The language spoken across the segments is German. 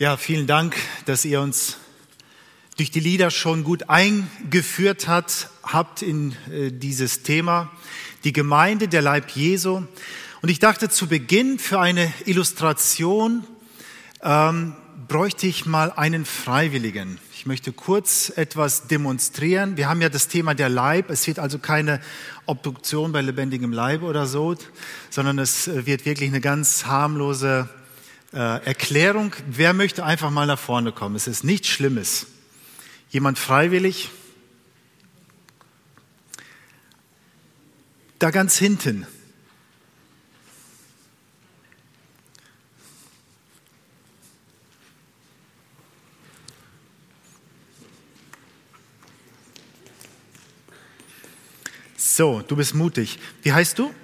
Ja, vielen Dank, dass ihr uns durch die Lieder schon gut eingeführt hat, habt in äh, dieses Thema, die Gemeinde, der Leib Jesu. Und ich dachte zu Beginn für eine Illustration ähm, bräuchte ich mal einen Freiwilligen. Ich möchte kurz etwas demonstrieren. Wir haben ja das Thema der Leib. Es wird also keine Obduktion bei lebendigem Leib oder so, sondern es wird wirklich eine ganz harmlose äh, Erklärung. Wer möchte einfach mal nach vorne kommen? Es ist nichts Schlimmes. Jemand freiwillig? Da ganz hinten. So, du bist mutig. Wie heißt du?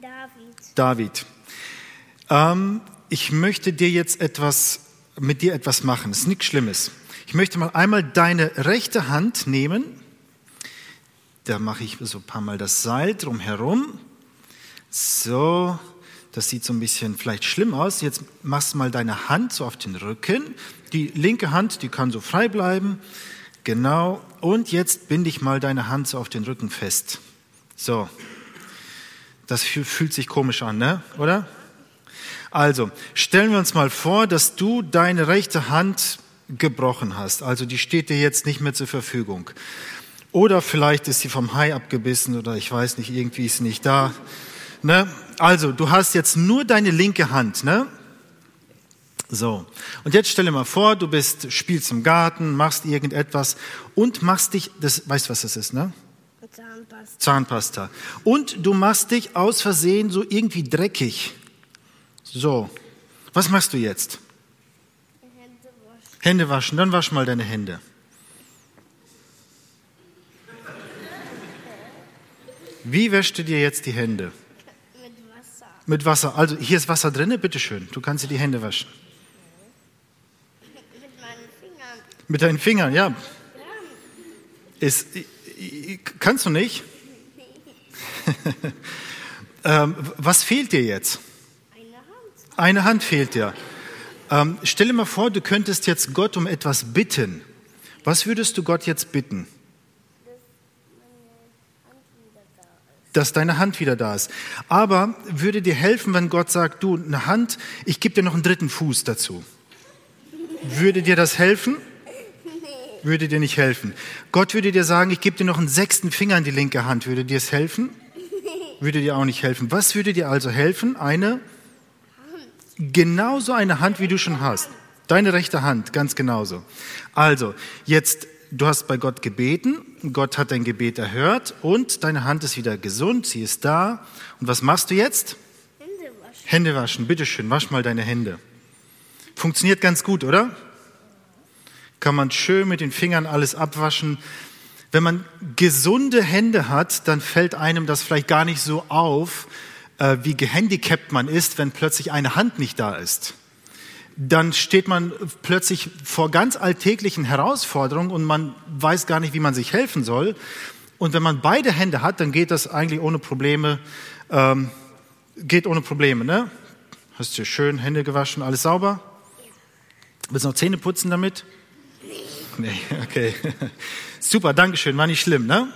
David. David. Ähm, ich möchte dir jetzt etwas, mit dir etwas machen. Das ist nichts Schlimmes. Ich möchte mal einmal deine rechte Hand nehmen. Da mache ich so ein paar Mal das Seil drumherum. So, das sieht so ein bisschen vielleicht schlimm aus. Jetzt machst du mal deine Hand so auf den Rücken. Die linke Hand, die kann so frei bleiben. Genau. Und jetzt binde ich mal deine Hand so auf den Rücken fest. So. Das fühlt sich komisch an, ne? Oder? Also, stellen wir uns mal vor, dass du deine rechte Hand gebrochen hast. Also, die steht dir jetzt nicht mehr zur Verfügung. Oder vielleicht ist sie vom Hai abgebissen oder ich weiß nicht, irgendwie ist sie nicht da. Ne? Also, du hast jetzt nur deine linke Hand, ne? So. Und jetzt stell dir mal vor, du bist, spielst im Garten, machst irgendetwas und machst dich, das, weißt du, was das ist, ne? Zahnpasta. Zahnpasta. Und du machst dich aus Versehen so irgendwie dreckig. So, was machst du jetzt? Hände waschen. Hände waschen, dann wasch mal deine Hände. Wie wäschst du dir jetzt die Hände? Mit Wasser. Mit Wasser. Also hier ist Wasser drin, bitteschön. Du kannst dir die Hände waschen. Mit meinen Fingern. Mit deinen Fingern, ja. Ist, kannst du nicht? ähm, was fehlt dir jetzt? Eine Hand. Fehlt dir. Ähm, stell dir mal vor, du könntest jetzt Gott um etwas bitten. Was würdest du Gott jetzt bitten? Dass deine Hand wieder da ist. Aber würde dir helfen, wenn Gott sagt, du, eine Hand, ich gebe dir noch einen dritten Fuß dazu. Würde dir das helfen? Würde dir nicht helfen. Gott würde dir sagen, ich gebe dir noch einen sechsten Finger in die linke Hand. Würde dir es helfen? Würde dir auch nicht helfen. Was würde dir also helfen? Eine genauso eine Hand, wie du schon hast. Deine rechte Hand, ganz genauso. Also, jetzt, du hast bei Gott gebeten, Gott hat dein Gebet erhört und deine Hand ist wieder gesund, sie ist da. Und was machst du jetzt? Hände waschen. Hände waschen, bitteschön, wasch mal deine Hände. Funktioniert ganz gut, oder? Kann man schön mit den Fingern alles abwaschen. Wenn man gesunde Hände hat, dann fällt einem das vielleicht gar nicht so auf, äh, wie gehandicapt man ist, wenn plötzlich eine Hand nicht da ist. Dann steht man plötzlich vor ganz alltäglichen Herausforderungen und man weiß gar nicht, wie man sich helfen soll. Und wenn man beide Hände hat, dann geht das eigentlich ohne Probleme, ähm, geht ohne Probleme, ne? Hast du schön Hände gewaschen, alles sauber? Willst du noch Zähne putzen damit? Nee, okay. Super, Dankeschön, war nicht schlimm, ne?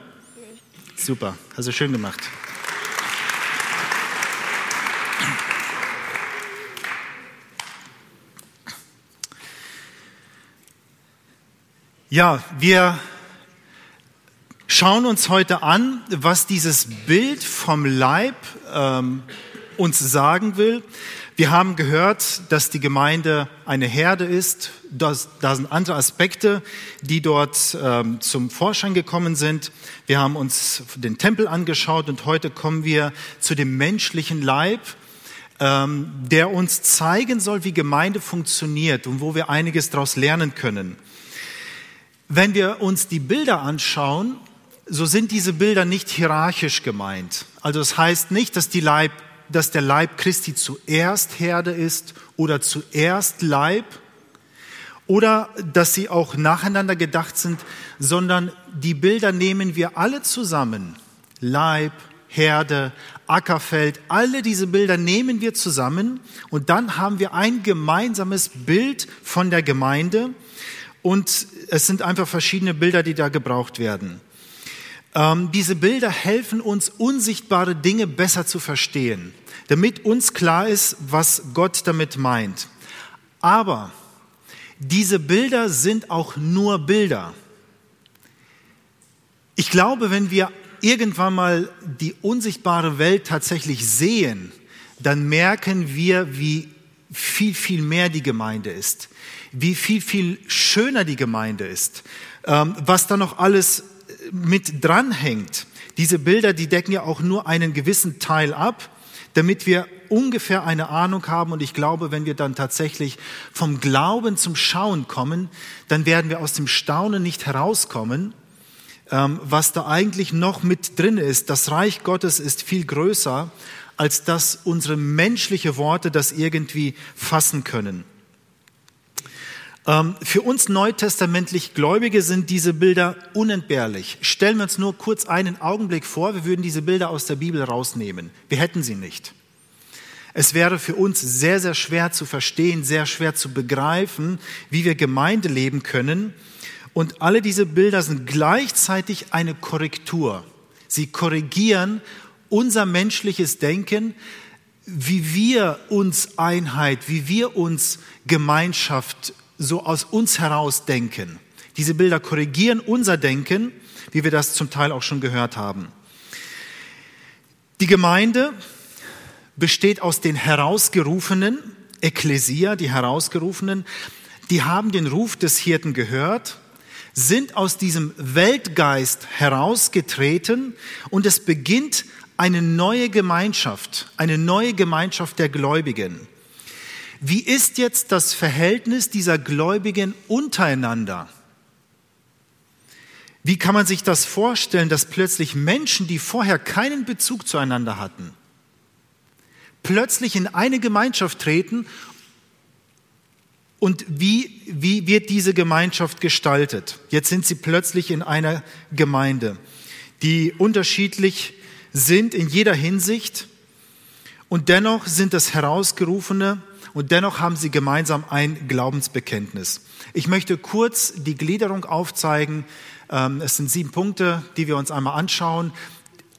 Super, hast du schön gemacht. Ja, wir schauen uns heute an, was dieses Bild vom Leib ähm, uns sagen will. Wir haben gehört, dass die Gemeinde eine Herde ist. Da sind andere Aspekte, die dort ähm, zum Vorschein gekommen sind. Wir haben uns den Tempel angeschaut und heute kommen wir zu dem menschlichen Leib, ähm, der uns zeigen soll, wie Gemeinde funktioniert und wo wir einiges daraus lernen können. Wenn wir uns die Bilder anschauen, so sind diese Bilder nicht hierarchisch gemeint. Also es das heißt nicht, dass, die Leib, dass der Leib Christi zuerst Herde ist oder zuerst Leib oder dass sie auch nacheinander gedacht sind, sondern die Bilder nehmen wir alle zusammen. Leib, Herde, Ackerfeld, alle diese Bilder nehmen wir zusammen und dann haben wir ein gemeinsames Bild von der Gemeinde und es sind einfach verschiedene Bilder, die da gebraucht werden. Ähm, diese Bilder helfen uns, unsichtbare Dinge besser zu verstehen, damit uns klar ist, was Gott damit meint. Aber diese Bilder sind auch nur Bilder. Ich glaube, wenn wir irgendwann mal die unsichtbare Welt tatsächlich sehen, dann merken wir, wie viel, viel mehr die Gemeinde ist, wie viel, viel schöner die Gemeinde ist, ähm, was da noch alles mit dranhängt. Diese Bilder, die decken ja auch nur einen gewissen Teil ab, damit wir ungefähr eine Ahnung haben. Und ich glaube, wenn wir dann tatsächlich vom Glauben zum Schauen kommen, dann werden wir aus dem Staunen nicht herauskommen, ähm, was da eigentlich noch mit drin ist. Das Reich Gottes ist viel größer, als dass unsere menschliche Worte das irgendwie fassen können. Ähm, für uns neutestamentlich Gläubige sind diese Bilder unentbehrlich. Stellen wir uns nur kurz einen Augenblick vor, wir würden diese Bilder aus der Bibel rausnehmen. Wir hätten sie nicht. Es wäre für uns sehr, sehr schwer zu verstehen, sehr schwer zu begreifen, wie wir Gemeinde leben können. Und alle diese Bilder sind gleichzeitig eine Korrektur. Sie korrigieren unser menschliches Denken, wie wir uns Einheit, wie wir uns Gemeinschaft so aus uns heraus denken. Diese Bilder korrigieren unser Denken, wie wir das zum Teil auch schon gehört haben. Die Gemeinde besteht aus den Herausgerufenen, Ekklesia, die Herausgerufenen, die haben den Ruf des Hirten gehört, sind aus diesem Weltgeist herausgetreten und es beginnt eine neue Gemeinschaft, eine neue Gemeinschaft der Gläubigen. Wie ist jetzt das Verhältnis dieser Gläubigen untereinander? Wie kann man sich das vorstellen, dass plötzlich Menschen, die vorher keinen Bezug zueinander hatten, plötzlich in eine Gemeinschaft treten und wie, wie wird diese Gemeinschaft gestaltet? Jetzt sind sie plötzlich in einer Gemeinde, die unterschiedlich sind in jeder Hinsicht und dennoch sind das Herausgerufene und dennoch haben sie gemeinsam ein Glaubensbekenntnis. Ich möchte kurz die Gliederung aufzeigen. Ähm, es sind sieben Punkte, die wir uns einmal anschauen.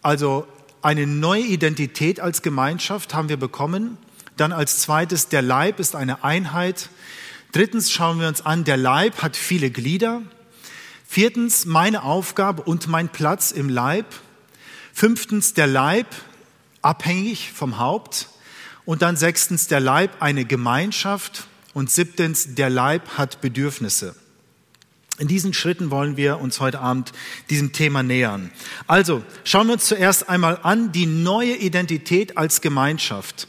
Also eine neue Identität als Gemeinschaft haben wir bekommen. Dann als zweites, der Leib ist eine Einheit. Drittens schauen wir uns an, der Leib hat viele Glieder. Viertens, meine Aufgabe und mein Platz im Leib. Fünftens, der Leib abhängig vom Haupt. Und dann sechstens, der Leib eine Gemeinschaft. Und siebtens, der Leib hat Bedürfnisse. In diesen Schritten wollen wir uns heute Abend diesem Thema nähern. Also schauen wir uns zuerst einmal an die neue Identität als Gemeinschaft.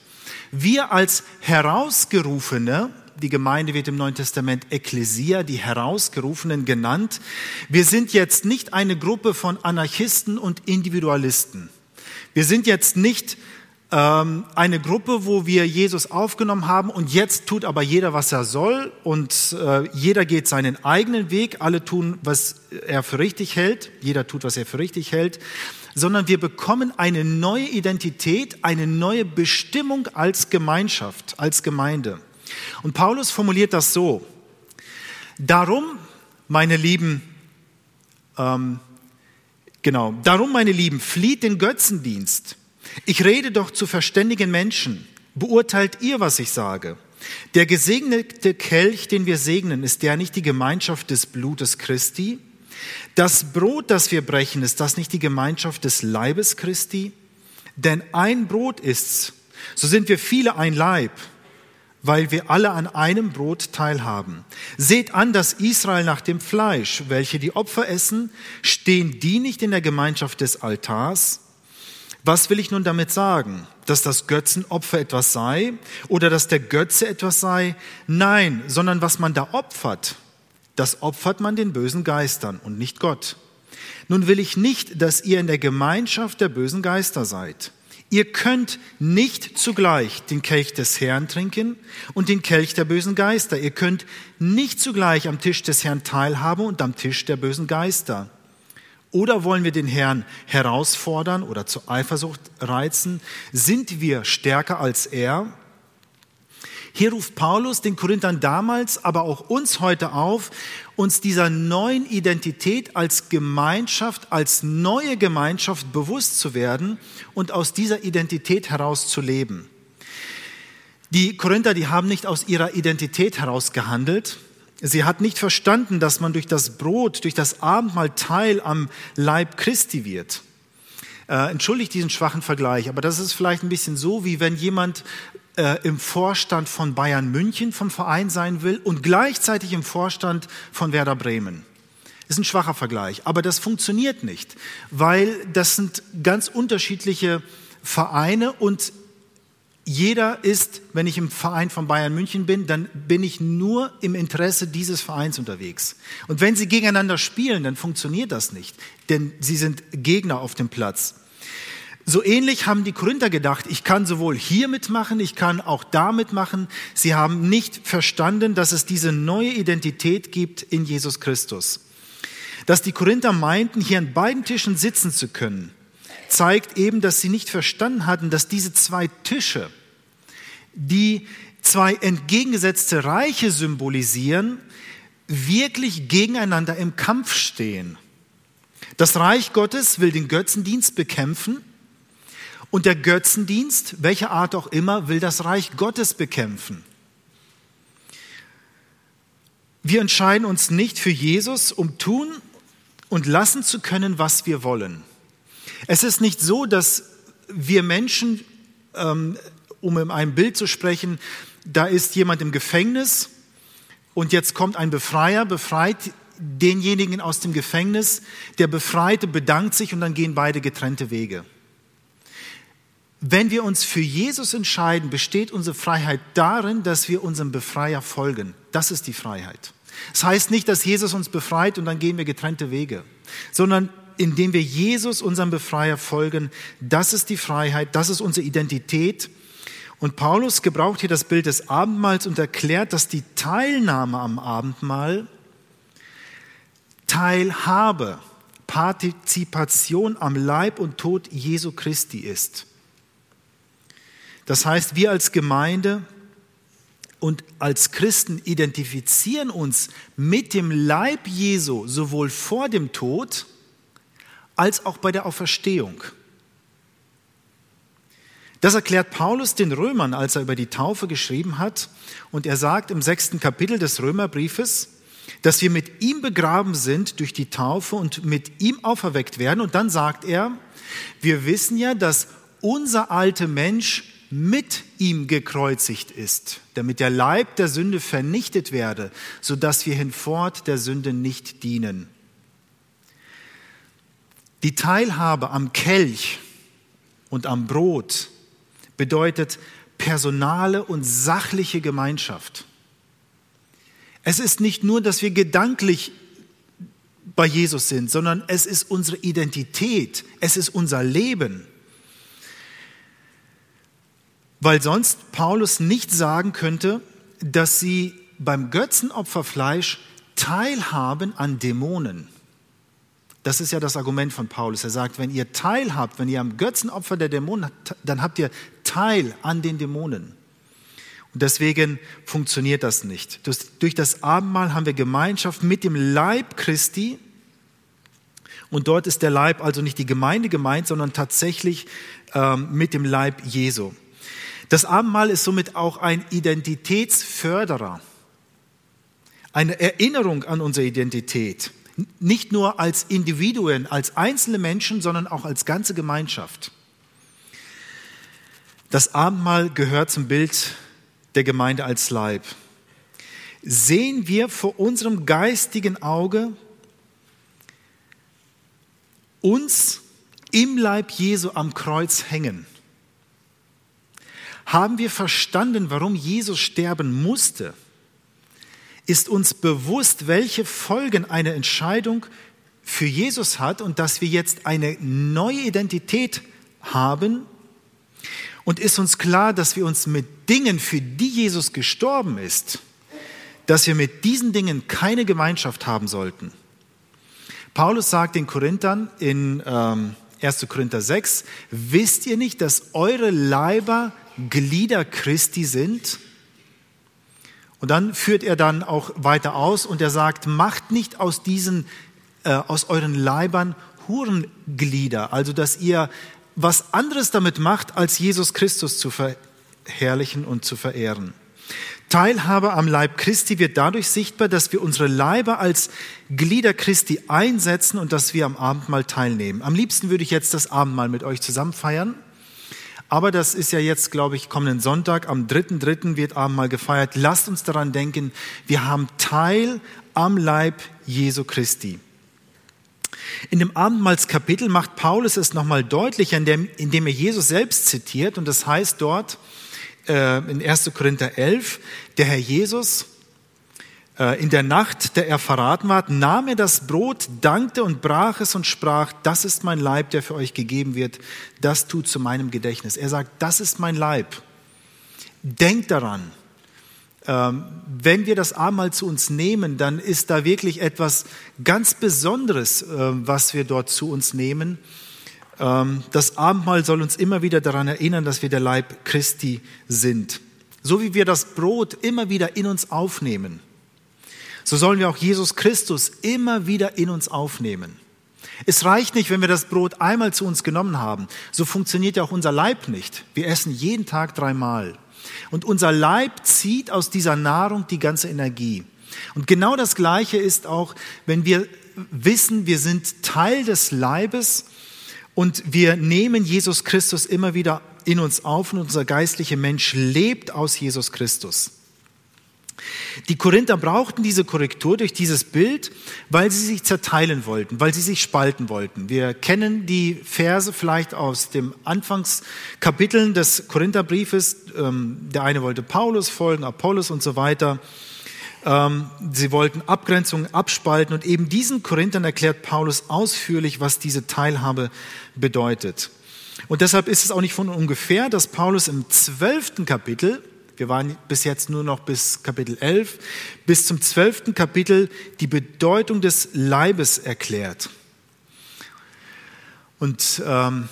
Wir als Herausgerufene, die Gemeinde wird im Neuen Testament Ekklesia, die Herausgerufenen genannt. Wir sind jetzt nicht eine Gruppe von Anarchisten und Individualisten. Wir sind jetzt nicht eine Gruppe, wo wir Jesus aufgenommen haben und jetzt tut aber jeder, was er soll und äh, jeder geht seinen eigenen Weg, alle tun, was er für richtig hält, jeder tut, was er für richtig hält, sondern wir bekommen eine neue Identität, eine neue Bestimmung als Gemeinschaft, als Gemeinde. Und Paulus formuliert das so, darum, meine Lieben, ähm, genau, darum, meine Lieben, flieht den Götzendienst. Ich rede doch zu verständigen Menschen. Beurteilt ihr, was ich sage? Der gesegnete Kelch, den wir segnen, ist der nicht die Gemeinschaft des Blutes Christi? Das Brot, das wir brechen, ist das nicht die Gemeinschaft des Leibes Christi? Denn ein Brot ist's. So sind wir viele ein Leib, weil wir alle an einem Brot teilhaben. Seht an, dass Israel nach dem Fleisch, welche die Opfer essen, stehen die nicht in der Gemeinschaft des Altars? Was will ich nun damit sagen? Dass das Götzenopfer etwas sei oder dass der Götze etwas sei? Nein, sondern was man da opfert, das opfert man den bösen Geistern und nicht Gott. Nun will ich nicht, dass ihr in der Gemeinschaft der bösen Geister seid. Ihr könnt nicht zugleich den Kelch des Herrn trinken und den Kelch der bösen Geister. Ihr könnt nicht zugleich am Tisch des Herrn teilhaben und am Tisch der bösen Geister. Oder wollen wir den Herrn herausfordern oder zur Eifersucht reizen? Sind wir stärker als er? Hier ruft Paulus den Korinthern damals, aber auch uns heute auf, uns dieser neuen Identität als Gemeinschaft, als neue Gemeinschaft bewusst zu werden und aus dieser Identität heraus zu leben. Die Korinther, die haben nicht aus ihrer Identität heraus gehandelt. Sie hat nicht verstanden, dass man durch das Brot, durch das Abendmahl Teil am Leib Christi wird. Äh, entschuldigt diesen schwachen Vergleich, aber das ist vielleicht ein bisschen so, wie wenn jemand äh, im Vorstand von Bayern München vom Verein sein will und gleichzeitig im Vorstand von Werder Bremen. Ist ein schwacher Vergleich, aber das funktioniert nicht, weil das sind ganz unterschiedliche Vereine und jeder ist, wenn ich im Verein von Bayern München bin, dann bin ich nur im Interesse dieses Vereins unterwegs. Und wenn sie gegeneinander spielen, dann funktioniert das nicht, denn sie sind Gegner auf dem Platz. So ähnlich haben die Korinther gedacht, ich kann sowohl hier mitmachen, ich kann auch da mitmachen. Sie haben nicht verstanden, dass es diese neue Identität gibt in Jesus Christus. Dass die Korinther meinten, hier an beiden Tischen sitzen zu können, zeigt eben, dass sie nicht verstanden hatten, dass diese zwei Tische, die zwei entgegengesetzte Reiche symbolisieren, wirklich gegeneinander im Kampf stehen. Das Reich Gottes will den Götzendienst bekämpfen und der Götzendienst, welcher Art auch immer, will das Reich Gottes bekämpfen. Wir entscheiden uns nicht für Jesus, um tun und lassen zu können, was wir wollen. Es ist nicht so, dass wir Menschen, ähm, um in einem Bild zu sprechen, da ist jemand im Gefängnis und jetzt kommt ein Befreier, befreit denjenigen aus dem Gefängnis, der Befreite bedankt sich und dann gehen beide getrennte Wege. Wenn wir uns für Jesus entscheiden, besteht unsere Freiheit darin, dass wir unserem Befreier folgen. Das ist die Freiheit. Das heißt nicht, dass Jesus uns befreit und dann gehen wir getrennte Wege, sondern indem wir Jesus, unserem Befreier, folgen. Das ist die Freiheit, das ist unsere Identität. Und Paulus gebraucht hier das Bild des Abendmahls und erklärt, dass die Teilnahme am Abendmahl Teilhabe, Partizipation am Leib und Tod Jesu Christi ist. Das heißt, wir als Gemeinde und als Christen identifizieren uns mit dem Leib Jesu sowohl vor dem Tod als auch bei der Auferstehung. Das erklärt Paulus den Römern, als er über die Taufe geschrieben hat. Und er sagt im sechsten Kapitel des Römerbriefes, dass wir mit ihm begraben sind durch die Taufe und mit ihm auferweckt werden. Und dann sagt er, wir wissen ja, dass unser alter Mensch mit ihm gekreuzigt ist, damit der Leib der Sünde vernichtet werde, sodass wir hinfort der Sünde nicht dienen. Die Teilhabe am Kelch und am Brot bedeutet personale und sachliche Gemeinschaft. Es ist nicht nur, dass wir gedanklich bei Jesus sind, sondern es ist unsere Identität, es ist unser Leben weil sonst Paulus nicht sagen könnte, dass sie beim Götzenopferfleisch teilhaben an Dämonen. Das ist ja das Argument von Paulus. Er sagt, wenn ihr teilhabt, wenn ihr am Götzenopfer der Dämonen, dann habt ihr Teil an den Dämonen. Und deswegen funktioniert das nicht. Durch das Abendmahl haben wir Gemeinschaft mit dem Leib Christi. Und dort ist der Leib also nicht die Gemeinde gemeint, sondern tatsächlich ähm, mit dem Leib Jesu. Das Abendmahl ist somit auch ein Identitätsförderer, eine Erinnerung an unsere Identität, nicht nur als Individuen, als einzelne Menschen, sondern auch als ganze Gemeinschaft. Das Abendmahl gehört zum Bild der Gemeinde als Leib. Sehen wir vor unserem geistigen Auge uns im Leib Jesu am Kreuz hängen haben wir verstanden, warum Jesus sterben musste? Ist uns bewusst, welche Folgen eine Entscheidung für Jesus hat und dass wir jetzt eine neue Identität haben? Und ist uns klar, dass wir uns mit Dingen, für die Jesus gestorben ist, dass wir mit diesen Dingen keine Gemeinschaft haben sollten? Paulus sagt den Korinthern in ähm, 1. Korinther 6, wisst ihr nicht, dass eure Leiber Glieder Christi sind? Und dann führt er dann auch weiter aus und er sagt, macht nicht aus diesen, äh, aus euren Leibern Hurenglieder, also dass ihr was anderes damit macht, als Jesus Christus zu verherrlichen und zu verehren. Teilhabe am Leib Christi wird dadurch sichtbar, dass wir unsere Leiber als Glieder Christi einsetzen und dass wir am Abendmahl teilnehmen. Am liebsten würde ich jetzt das Abendmahl mit euch zusammen feiern. Aber das ist ja jetzt, glaube ich, kommenden Sonntag, am 3.3. wird Abendmahl gefeiert. Lasst uns daran denken, wir haben Teil am Leib Jesu Christi. In dem Abendmahlskapitel macht Paulus es nochmal deutlicher, indem er Jesus selbst zitiert. Und das heißt dort äh, in 1. Korinther 11, der Herr Jesus in der Nacht, der er verraten war, nahm er das Brot, dankte und brach es und sprach, das ist mein Leib, der für euch gegeben wird, das tut zu meinem Gedächtnis. Er sagt, das ist mein Leib. Denkt daran. Ähm, wenn wir das Abendmahl zu uns nehmen, dann ist da wirklich etwas ganz Besonderes, äh, was wir dort zu uns nehmen. Ähm, das Abendmahl soll uns immer wieder daran erinnern, dass wir der Leib Christi sind. So wie wir das Brot immer wieder in uns aufnehmen, so sollen wir auch Jesus Christus immer wieder in uns aufnehmen. Es reicht nicht, wenn wir das Brot einmal zu uns genommen haben. So funktioniert ja auch unser Leib nicht. Wir essen jeden Tag dreimal. Und unser Leib zieht aus dieser Nahrung die ganze Energie. Und genau das Gleiche ist auch, wenn wir wissen, wir sind Teil des Leibes und wir nehmen Jesus Christus immer wieder in uns auf und unser geistlicher Mensch lebt aus Jesus Christus. Die Korinther brauchten diese Korrektur durch dieses Bild, weil sie sich zerteilen wollten, weil sie sich spalten wollten. Wir kennen die Verse vielleicht aus dem Anfangskapiteln des Korintherbriefes. Ähm, der eine wollte Paulus folgen, Apollos und so weiter. Ähm, sie wollten Abgrenzungen abspalten und eben diesen Korinthern erklärt Paulus ausführlich, was diese Teilhabe bedeutet. Und deshalb ist es auch nicht von ungefähr, dass Paulus im zwölften Kapitel wir waren bis jetzt nur noch bis Kapitel 11, bis zum zwölften Kapitel die Bedeutung des Leibes erklärt. Und ähm,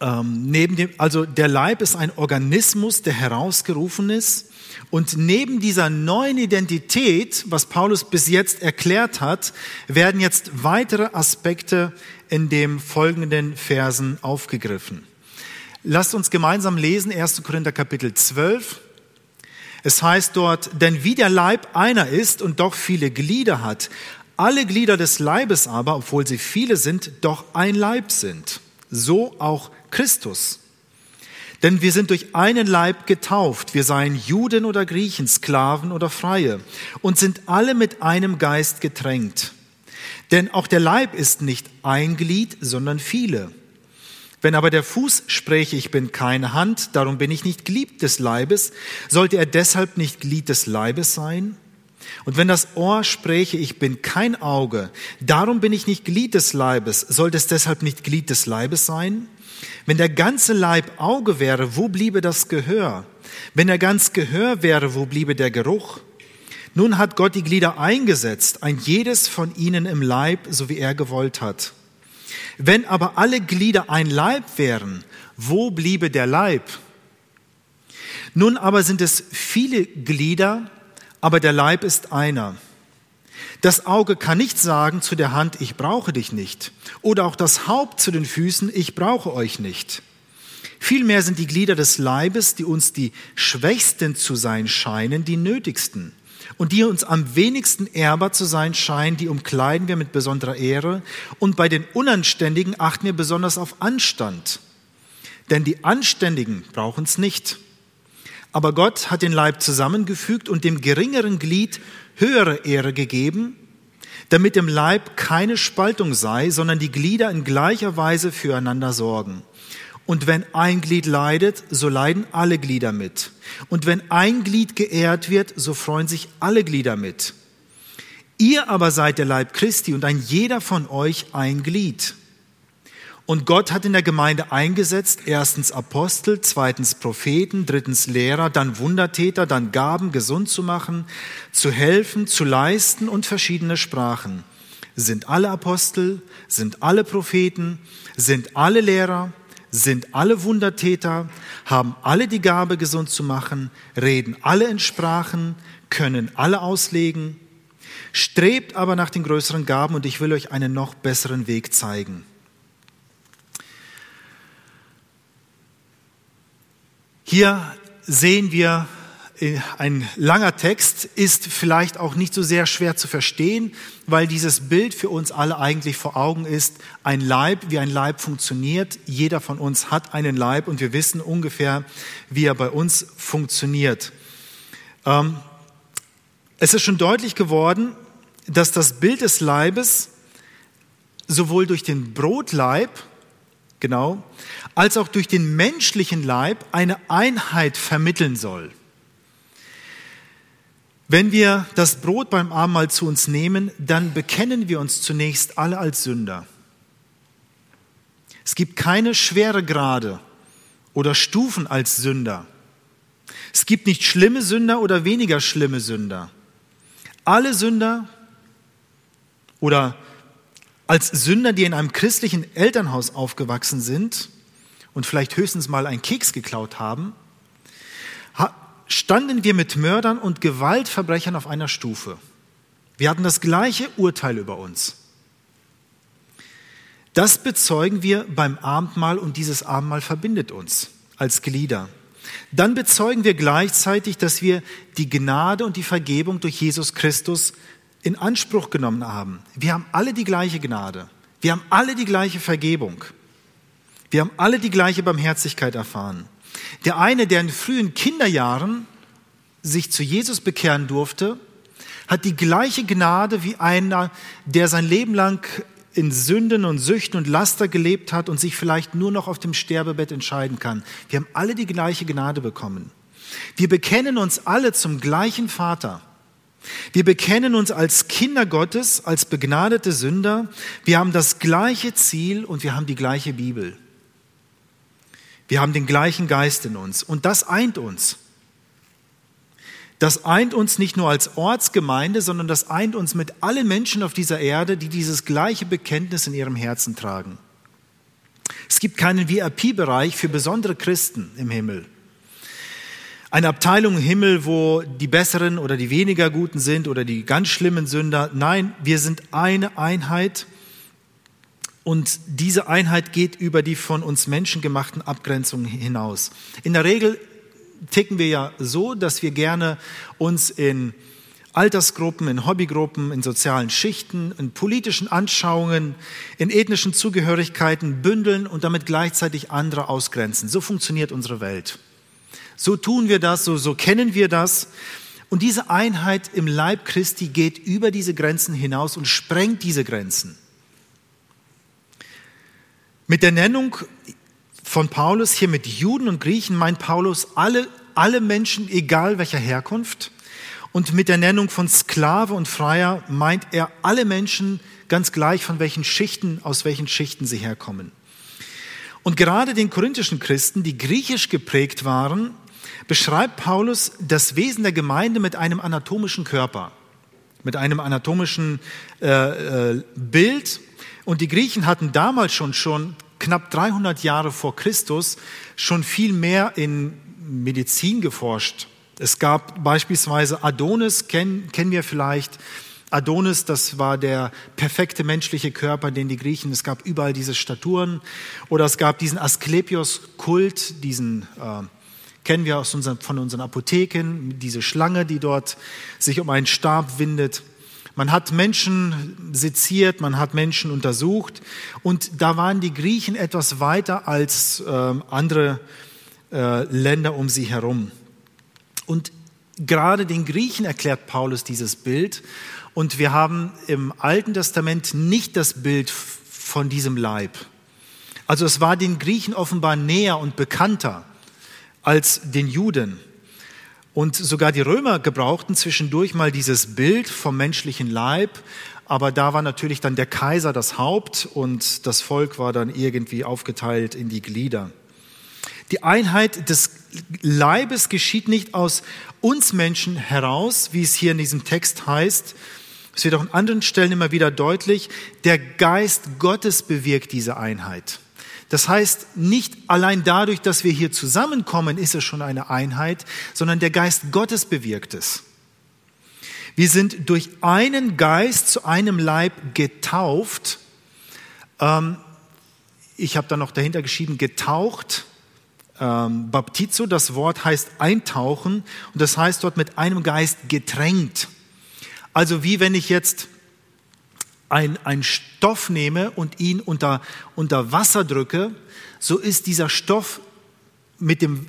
ähm, neben dem, also der Leib ist ein Organismus, der herausgerufen ist. Und neben dieser neuen Identität, was Paulus bis jetzt erklärt hat, werden jetzt weitere Aspekte in den folgenden Versen aufgegriffen. Lasst uns gemeinsam lesen 1. Korinther Kapitel 12. Es heißt dort, denn wie der Leib einer ist und doch viele Glieder hat, alle Glieder des Leibes aber, obwohl sie viele sind, doch ein Leib sind. So auch Christus. Denn wir sind durch einen Leib getauft, wir seien Juden oder Griechen, Sklaven oder Freie, und sind alle mit einem Geist getränkt. Denn auch der Leib ist nicht ein Glied, sondern viele. Wenn aber der Fuß spräche, ich bin keine Hand, darum bin ich nicht Glied des Leibes, sollte er deshalb nicht Glied des Leibes sein? Und wenn das Ohr spräche, ich bin kein Auge, darum bin ich nicht Glied des Leibes, sollte es deshalb nicht Glied des Leibes sein? Wenn der ganze Leib Auge wäre, wo bliebe das Gehör? Wenn er ganz Gehör wäre, wo bliebe der Geruch? Nun hat Gott die Glieder eingesetzt, ein jedes von ihnen im Leib, so wie er gewollt hat. Wenn aber alle Glieder ein Leib wären, wo bliebe der Leib? Nun aber sind es viele Glieder, aber der Leib ist einer. Das Auge kann nicht sagen zu der Hand, ich brauche dich nicht. Oder auch das Haupt zu den Füßen, ich brauche euch nicht. Vielmehr sind die Glieder des Leibes, die uns die Schwächsten zu sein scheinen, die nötigsten und die uns am wenigsten ehrbar zu sein scheinen, die umkleiden wir mit besonderer Ehre und bei den Unanständigen achten wir besonders auf Anstand. Denn die Anständigen brauchen es nicht. Aber Gott hat den Leib zusammengefügt und dem geringeren Glied höhere Ehre gegeben, damit im Leib keine Spaltung sei, sondern die Glieder in gleicher Weise füreinander sorgen. Und wenn ein Glied leidet, so leiden alle Glieder mit. Und wenn ein Glied geehrt wird, so freuen sich alle Glieder mit. Ihr aber seid der Leib Christi und ein jeder von euch ein Glied. Und Gott hat in der Gemeinde eingesetzt, erstens Apostel, zweitens Propheten, drittens Lehrer, dann Wundertäter, dann Gaben, gesund zu machen, zu helfen, zu leisten und verschiedene Sprachen. Sind alle Apostel? Sind alle Propheten? Sind alle Lehrer? Sind alle Wundertäter? Haben alle die Gabe, gesund zu machen? Reden alle in Sprachen? Können alle auslegen? Strebt aber nach den größeren Gaben und ich will euch einen noch besseren Weg zeigen. Hier sehen wir ein langer Text, ist vielleicht auch nicht so sehr schwer zu verstehen, weil dieses Bild für uns alle eigentlich vor Augen ist, ein Leib, wie ein Leib funktioniert. Jeder von uns hat einen Leib und wir wissen ungefähr, wie er bei uns funktioniert. Ähm, es ist schon deutlich geworden, dass das Bild des Leibes sowohl durch den Brotleib, genau, als auch durch den menschlichen Leib eine Einheit vermitteln soll. Wenn wir das Brot beim Abendmahl zu uns nehmen, dann bekennen wir uns zunächst alle als Sünder. Es gibt keine schwere Grade oder Stufen als Sünder. Es gibt nicht schlimme Sünder oder weniger schlimme Sünder. Alle Sünder oder als Sünder, die in einem christlichen Elternhaus aufgewachsen sind und vielleicht höchstens mal einen Keks geklaut haben, standen wir mit Mördern und Gewaltverbrechern auf einer Stufe. Wir hatten das gleiche Urteil über uns. Das bezeugen wir beim Abendmahl und dieses Abendmahl verbindet uns als Glieder. Dann bezeugen wir gleichzeitig, dass wir die Gnade und die Vergebung durch Jesus Christus in Anspruch genommen haben. Wir haben alle die gleiche Gnade. Wir haben alle die gleiche Vergebung. Wir haben alle die gleiche Barmherzigkeit erfahren. Der eine, der in frühen Kinderjahren sich zu Jesus bekehren durfte, hat die gleiche Gnade wie einer, der sein Leben lang in Sünden und Süchten und Laster gelebt hat und sich vielleicht nur noch auf dem Sterbebett entscheiden kann. Wir haben alle die gleiche Gnade bekommen. Wir bekennen uns alle zum gleichen Vater. Wir bekennen uns als Kinder Gottes, als begnadete Sünder. Wir haben das gleiche Ziel und wir haben die gleiche Bibel. Wir haben den gleichen Geist in uns und das eint uns. Das eint uns nicht nur als Ortsgemeinde, sondern das eint uns mit allen Menschen auf dieser Erde, die dieses gleiche Bekenntnis in ihrem Herzen tragen. Es gibt keinen VIP-Bereich für besondere Christen im Himmel. Eine Abteilung im Himmel, wo die besseren oder die weniger guten sind oder die ganz schlimmen Sünder. Nein, wir sind eine Einheit und diese Einheit geht über die von uns Menschen gemachten Abgrenzungen hinaus. In der Regel ticken wir ja so, dass wir gerne uns in Altersgruppen, in Hobbygruppen, in sozialen Schichten, in politischen Anschauungen, in ethnischen Zugehörigkeiten bündeln und damit gleichzeitig andere ausgrenzen. So funktioniert unsere Welt. So tun wir das, so, so kennen wir das. Und diese Einheit im Leib Christi geht über diese Grenzen hinaus und sprengt diese Grenzen. Mit der Nennung von Paulus hier mit Juden und Griechen meint Paulus alle, alle Menschen, egal welcher Herkunft. Und mit der Nennung von Sklave und Freier meint er alle Menschen ganz gleich, von welchen Schichten, aus welchen Schichten sie herkommen. Und gerade den korinthischen Christen, die griechisch geprägt waren, beschreibt Paulus das Wesen der Gemeinde mit einem anatomischen Körper, mit einem anatomischen äh, äh, Bild, und die Griechen hatten damals schon, schon knapp 300 Jahre vor Christus schon viel mehr in Medizin geforscht. Es gab beispielsweise Adonis, kennen, kennen wir vielleicht. Adonis, das war der perfekte menschliche Körper, den die Griechen, es gab überall diese Staturen. Oder es gab diesen Asklepios-Kult, diesen äh, kennen wir aus unseren, von unseren Apotheken, diese Schlange, die dort sich um einen Stab windet. Man hat Menschen seziert, man hat Menschen untersucht und da waren die Griechen etwas weiter als äh, andere äh, Länder um sie herum. Und gerade den Griechen erklärt Paulus dieses Bild und wir haben im Alten Testament nicht das Bild von diesem Leib. Also es war den Griechen offenbar näher und bekannter als den Juden. Und sogar die Römer gebrauchten zwischendurch mal dieses Bild vom menschlichen Leib, aber da war natürlich dann der Kaiser das Haupt und das Volk war dann irgendwie aufgeteilt in die Glieder. Die Einheit des Leibes geschieht nicht aus uns Menschen heraus, wie es hier in diesem Text heißt, Es wird auch an anderen Stellen immer wieder deutlich, der Geist Gottes bewirkt diese Einheit. Das heißt, nicht allein dadurch, dass wir hier zusammenkommen, ist es schon eine Einheit, sondern der Geist Gottes bewirkt es. Wir sind durch einen Geist zu einem Leib getauft. Ähm, ich habe da noch dahinter geschrieben, getaucht. Ähm, Baptizo, das Wort heißt eintauchen und das heißt dort mit einem Geist getränkt. Also wie wenn ich jetzt ein, ein Stoff nehme und ihn unter, unter Wasser drücke, so ist dieser Stoff mit, dem,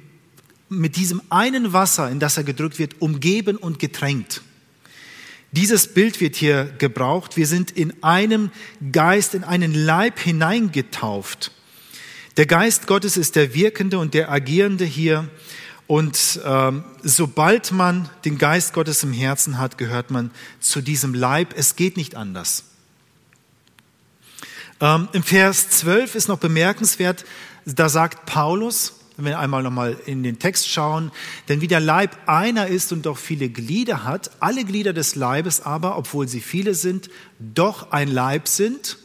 mit diesem einen Wasser, in das er gedrückt wird, umgeben und getränkt. Dieses Bild wird hier gebraucht. Wir sind in einem Geist, in einen Leib hineingetauft. Der Geist Gottes ist der Wirkende und der Agierende hier. Und ähm, sobald man den Geist Gottes im Herzen hat, gehört man zu diesem Leib. Es geht nicht anders. Ähm, Im Vers 12 ist noch bemerkenswert, da sagt Paulus, wenn wir einmal nochmal in den Text schauen, denn wie der Leib einer ist und doch viele Glieder hat, alle Glieder des Leibes aber, obwohl sie viele sind, doch ein Leib sind,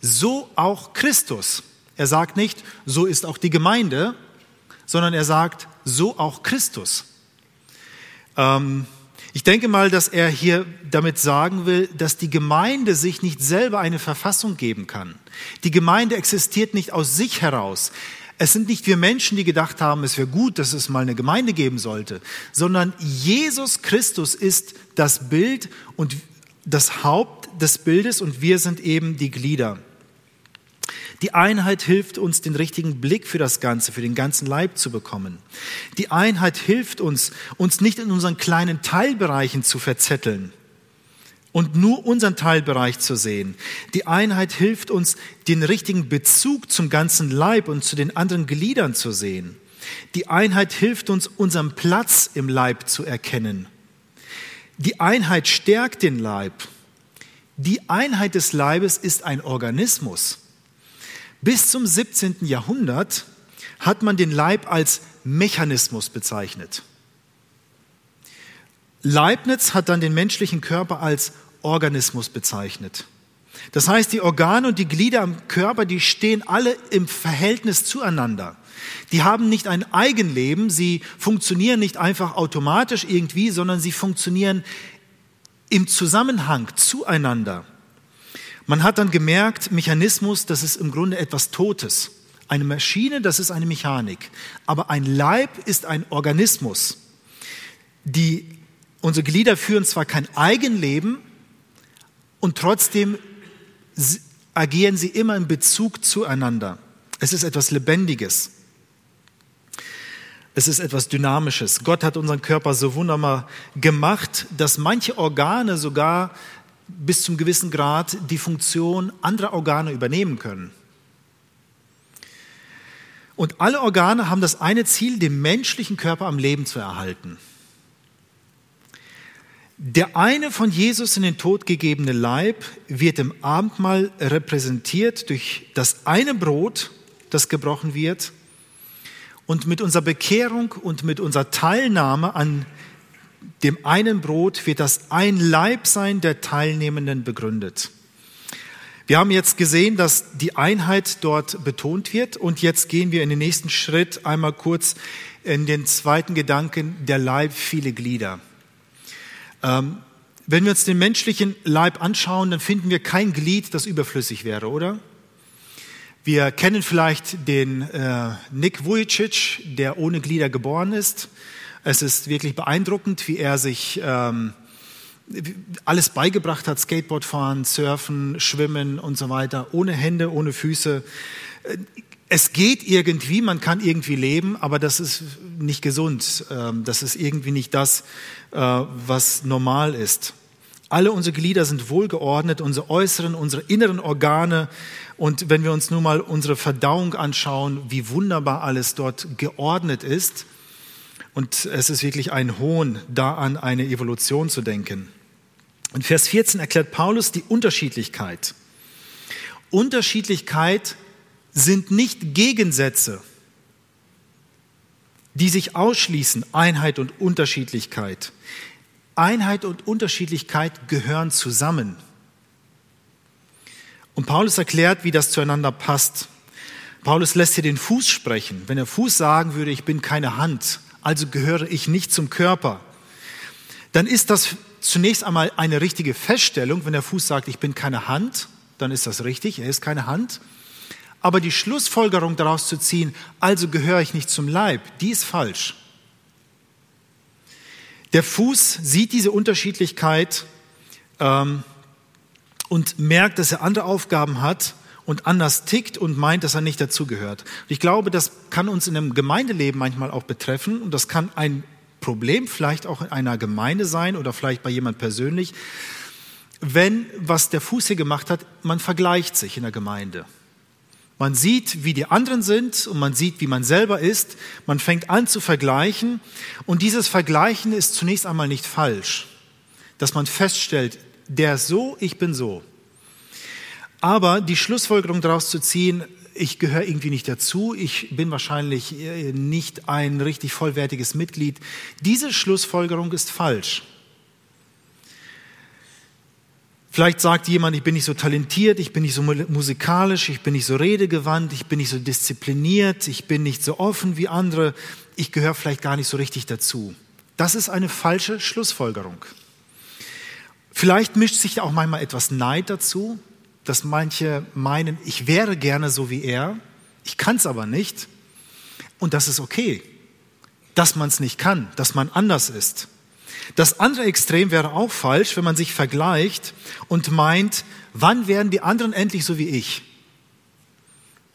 so auch Christus. Er sagt nicht, so ist auch die Gemeinde, sondern er sagt, so auch Christus. Ähm, ich denke mal, dass er hier damit sagen will, dass die Gemeinde sich nicht selber eine Verfassung geben kann. Die Gemeinde existiert nicht aus sich heraus. Es sind nicht wir Menschen, die gedacht haben, es wäre gut, dass es mal eine Gemeinde geben sollte, sondern Jesus Christus ist das Bild und das Haupt des Bildes und wir sind eben die Glieder. Die Einheit hilft uns, den richtigen Blick für das Ganze, für den ganzen Leib zu bekommen. Die Einheit hilft uns, uns nicht in unseren kleinen Teilbereichen zu verzetteln und nur unseren Teilbereich zu sehen. Die Einheit hilft uns, den richtigen Bezug zum ganzen Leib und zu den anderen Gliedern zu sehen. Die Einheit hilft uns, unseren Platz im Leib zu erkennen. Die Einheit stärkt den Leib. Die Einheit des Leibes ist ein Organismus. Bis zum 17. Jahrhundert hat man den Leib als Mechanismus bezeichnet. Leibniz hat dann den menschlichen Körper als Organismus bezeichnet. Das heißt, die Organe und die Glieder am Körper, die stehen alle im Verhältnis zueinander. Die haben nicht ein Eigenleben, sie funktionieren nicht einfach automatisch irgendwie, sondern sie funktionieren im Zusammenhang zueinander. Man hat dann gemerkt, Mechanismus, das ist im Grunde etwas Totes. Eine Maschine, das ist eine Mechanik. Aber ein Leib ist ein Organismus. Die, unsere Glieder führen zwar kein Eigenleben und trotzdem agieren sie immer in Bezug zueinander. Es ist etwas Lebendiges. Es ist etwas Dynamisches. Gott hat unseren Körper so wunderbar gemacht, dass manche Organe sogar bis zum gewissen Grad die Funktion anderer Organe übernehmen können. Und alle Organe haben das eine Ziel, den menschlichen Körper am Leben zu erhalten. Der eine von Jesus in den Tod gegebene Leib wird im Abendmahl repräsentiert durch das eine Brot, das gebrochen wird. Und mit unserer Bekehrung und mit unserer Teilnahme an dem einen Brot wird das ein Leibsein der Teilnehmenden begründet. Wir haben jetzt gesehen, dass die Einheit dort betont wird und jetzt gehen wir in den nächsten Schritt einmal kurz in den zweiten Gedanken, der Leib viele Glieder. Ähm, wenn wir uns den menschlichen Leib anschauen, dann finden wir kein Glied, das überflüssig wäre, oder? Wir kennen vielleicht den äh, Nick Vujicic, der ohne Glieder geboren ist. Es ist wirklich beeindruckend, wie er sich ähm, alles beigebracht hat, Skateboard fahren, surfen, schwimmen und so weiter, ohne Hände, ohne Füße. Es geht irgendwie, man kann irgendwie leben, aber das ist nicht gesund. Ähm, das ist irgendwie nicht das, äh, was normal ist. Alle unsere Glieder sind wohlgeordnet, unsere äußeren, unsere inneren Organe. Und wenn wir uns nun mal unsere Verdauung anschauen, wie wunderbar alles dort geordnet ist, und es ist wirklich ein Hohn, da an eine Evolution zu denken. In Vers 14 erklärt Paulus die Unterschiedlichkeit. Unterschiedlichkeit sind nicht Gegensätze, die sich ausschließen, Einheit und Unterschiedlichkeit. Einheit und Unterschiedlichkeit gehören zusammen. Und Paulus erklärt, wie das zueinander passt. Paulus lässt hier den Fuß sprechen. Wenn der Fuß sagen würde, ich bin keine Hand, also gehöre ich nicht zum Körper, dann ist das zunächst einmal eine richtige Feststellung. Wenn der Fuß sagt, ich bin keine Hand, dann ist das richtig, er ist keine Hand. Aber die Schlussfolgerung daraus zu ziehen, also gehöre ich nicht zum Leib, die ist falsch. Der Fuß sieht diese Unterschiedlichkeit ähm, und merkt, dass er andere Aufgaben hat und anders tickt und meint, dass er nicht dazugehört. Ich glaube, das kann uns in einem Gemeindeleben manchmal auch betreffen und das kann ein Problem vielleicht auch in einer Gemeinde sein oder vielleicht bei jemand persönlich, wenn, was der Fuß hier gemacht hat, man vergleicht sich in der Gemeinde. Man sieht, wie die anderen sind und man sieht, wie man selber ist. Man fängt an zu vergleichen und dieses Vergleichen ist zunächst einmal nicht falsch, dass man feststellt, der ist so, ich bin so. Aber die Schlussfolgerung daraus zu ziehen, ich gehöre irgendwie nicht dazu, ich bin wahrscheinlich äh, nicht ein richtig vollwertiges Mitglied, diese Schlussfolgerung ist falsch. Vielleicht sagt jemand, ich bin nicht so talentiert, ich bin nicht so musikalisch, ich bin nicht so redegewandt, ich bin nicht so diszipliniert, ich bin nicht so offen wie andere, ich gehöre vielleicht gar nicht so richtig dazu. Das ist eine falsche Schlussfolgerung. Vielleicht mischt sich auch manchmal etwas Neid dazu, dass manche meinen, ich wäre gerne so wie er, ich kann es aber nicht. Und das ist okay, dass man es nicht kann, dass man anders ist. Das andere Extrem wäre auch falsch, wenn man sich vergleicht und meint, wann werden die anderen endlich so wie ich?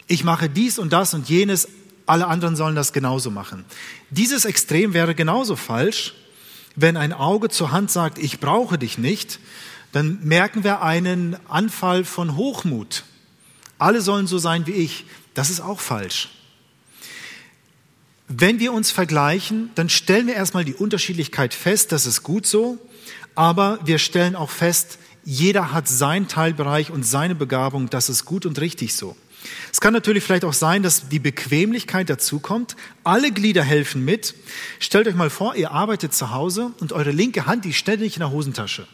Ich mache dies und das und jenes, alle anderen sollen das genauso machen. Dieses Extrem wäre genauso falsch, wenn ein Auge zur Hand sagt, ich brauche dich nicht, dann merken wir einen Anfall von Hochmut. Alle sollen so sein wie ich. Das ist auch falsch. Wenn wir uns vergleichen, dann stellen wir erstmal die Unterschiedlichkeit fest, das ist gut so, aber wir stellen auch fest, jeder hat seinen Teilbereich und seine Begabung, das ist gut und richtig so. Es kann natürlich vielleicht auch sein, dass die Bequemlichkeit dazukommt. Alle Glieder helfen mit. Stellt euch mal vor, ihr arbeitet zu Hause und eure linke Hand, die ständig in der Hosentasche.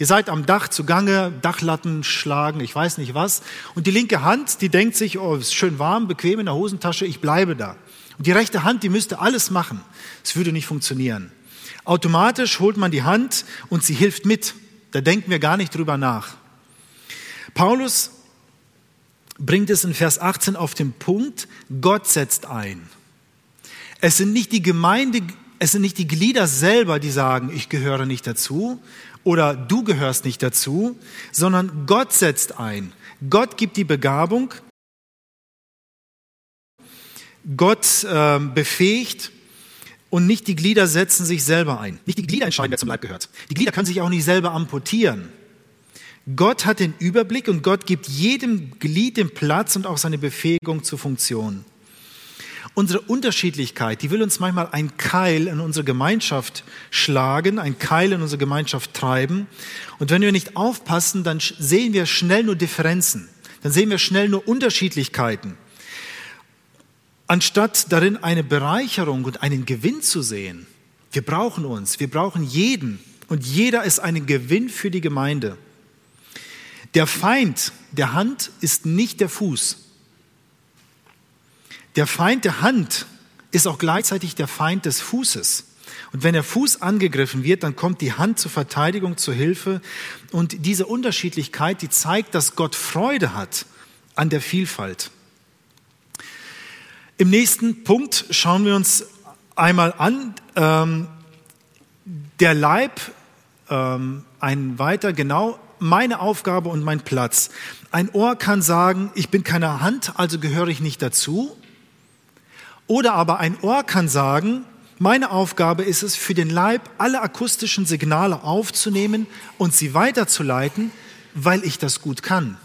Ihr seid am Dach zugange, Dachlatten schlagen, ich weiß nicht was. Und die linke Hand, die denkt sich, oh, ist schön warm, bequem in der Hosentasche, ich bleibe da. Und die rechte Hand, die müsste alles machen. Es würde nicht funktionieren. Automatisch holt man die Hand und sie hilft mit. Da denken wir gar nicht drüber nach. Paulus bringt es in Vers 18 auf den Punkt, Gott setzt ein. Es sind nicht die Gemeinde, es sind nicht die Glieder selber, die sagen, ich gehöre nicht dazu oder du gehörst nicht dazu, sondern Gott setzt ein. Gott gibt die Begabung, Gott äh, befähigt und nicht die Glieder setzen sich selber ein. Nicht die Glieder entscheiden, wer zum Leib gehört. Die Glieder können sich auch nicht selber amputieren. Gott hat den Überblick und Gott gibt jedem Glied den Platz und auch seine Befähigung zur Funktion. Unsere Unterschiedlichkeit, die will uns manchmal ein Keil in unsere Gemeinschaft schlagen, ein Keil in unsere Gemeinschaft treiben. Und wenn wir nicht aufpassen, dann sehen wir schnell nur Differenzen. Dann sehen wir schnell nur Unterschiedlichkeiten anstatt darin eine Bereicherung und einen Gewinn zu sehen. Wir brauchen uns, wir brauchen jeden und jeder ist ein Gewinn für die Gemeinde. Der Feind der Hand ist nicht der Fuß. Der Feind der Hand ist auch gleichzeitig der Feind des Fußes. Und wenn der Fuß angegriffen wird, dann kommt die Hand zur Verteidigung, zur Hilfe. Und diese Unterschiedlichkeit, die zeigt, dass Gott Freude hat an der Vielfalt. Im nächsten Punkt schauen wir uns einmal an, ähm, der Leib, ähm, ein weiter genau, meine Aufgabe und mein Platz. Ein Ohr kann sagen, ich bin keine Hand, also gehöre ich nicht dazu. Oder aber ein Ohr kann sagen, meine Aufgabe ist es, für den Leib alle akustischen Signale aufzunehmen und sie weiterzuleiten, weil ich das gut kann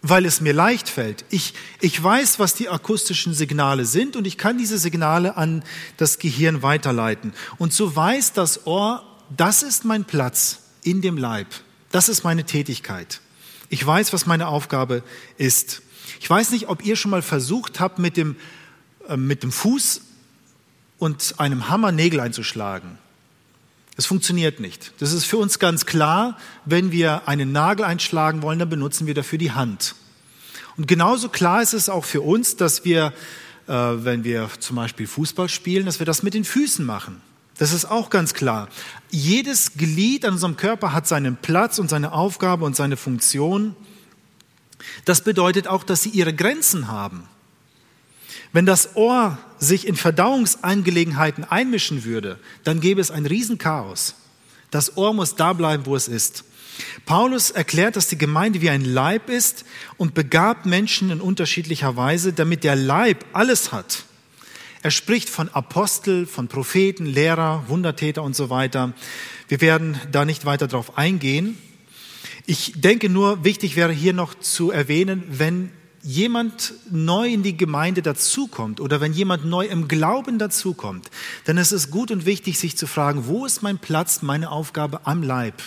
weil es mir leicht fällt. Ich, ich weiß, was die akustischen Signale sind und ich kann diese Signale an das Gehirn weiterleiten. Und so weiß das Ohr, das ist mein Platz in dem Leib. Das ist meine Tätigkeit. Ich weiß, was meine Aufgabe ist. Ich weiß nicht, ob ihr schon mal versucht habt, mit dem, mit dem Fuß und einem Hammer Nägel einzuschlagen. Das funktioniert nicht. Das ist für uns ganz klar, wenn wir einen Nagel einschlagen wollen, dann benutzen wir dafür die Hand. Und genauso klar ist es auch für uns, dass wir, äh, wenn wir zum Beispiel Fußball spielen, dass wir das mit den Füßen machen. Das ist auch ganz klar. Jedes Glied an unserem Körper hat seinen Platz und seine Aufgabe und seine Funktion. Das bedeutet auch, dass sie ihre Grenzen haben. Wenn das Ohr sich in Verdauungsangelegenheiten einmischen würde, dann gäbe es ein Riesenchaos. Das Ohr muss da bleiben, wo es ist. Paulus erklärt, dass die Gemeinde wie ein Leib ist und begabt Menschen in unterschiedlicher Weise, damit der Leib alles hat. Er spricht von Apostel, von Propheten, Lehrer, Wundertäter und so weiter. Wir werden da nicht weiter drauf eingehen. Ich denke nur, wichtig wäre hier noch zu erwähnen, wenn jemand neu in die Gemeinde dazukommt oder wenn jemand neu im Glauben dazukommt, dann ist es gut und wichtig, sich zu fragen, wo ist mein Platz, meine Aufgabe am Leib?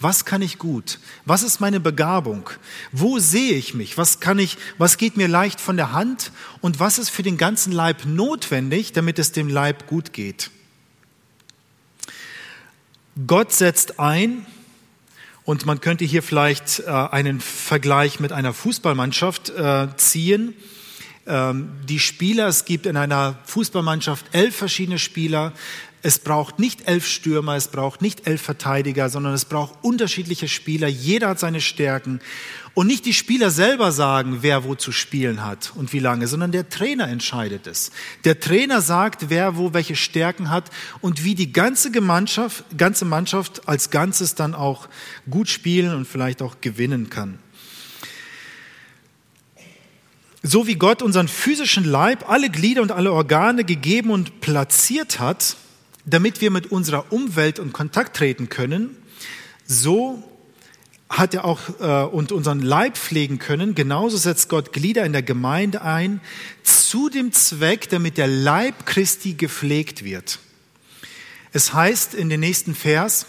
Was kann ich gut? Was ist meine Begabung? Wo sehe ich mich? Was kann ich, was geht mir leicht von der Hand? Und was ist für den ganzen Leib notwendig, damit es dem Leib gut geht? Gott setzt ein, und man könnte hier vielleicht äh, einen Vergleich mit einer Fußballmannschaft äh, ziehen. Ähm, die Spieler, es gibt in einer Fußballmannschaft elf verschiedene Spieler. Es braucht nicht elf Stürmer, es braucht nicht elf Verteidiger, sondern es braucht unterschiedliche Spieler. Jeder hat seine Stärken. Und nicht die Spieler selber sagen, wer wo zu spielen hat und wie lange, sondern der Trainer entscheidet es. Der Trainer sagt, wer wo welche Stärken hat und wie die ganze Mannschaft, ganze Mannschaft als Ganzes dann auch gut spielen und vielleicht auch gewinnen kann. So wie Gott unseren physischen Leib, alle Glieder und alle Organe gegeben und platziert hat, damit wir mit unserer Umwelt in Kontakt treten können, so hat er auch äh, und unseren Leib pflegen können. Genauso setzt Gott Glieder in der Gemeinde ein, zu dem Zweck, damit der Leib Christi gepflegt wird. Es heißt in den nächsten Vers,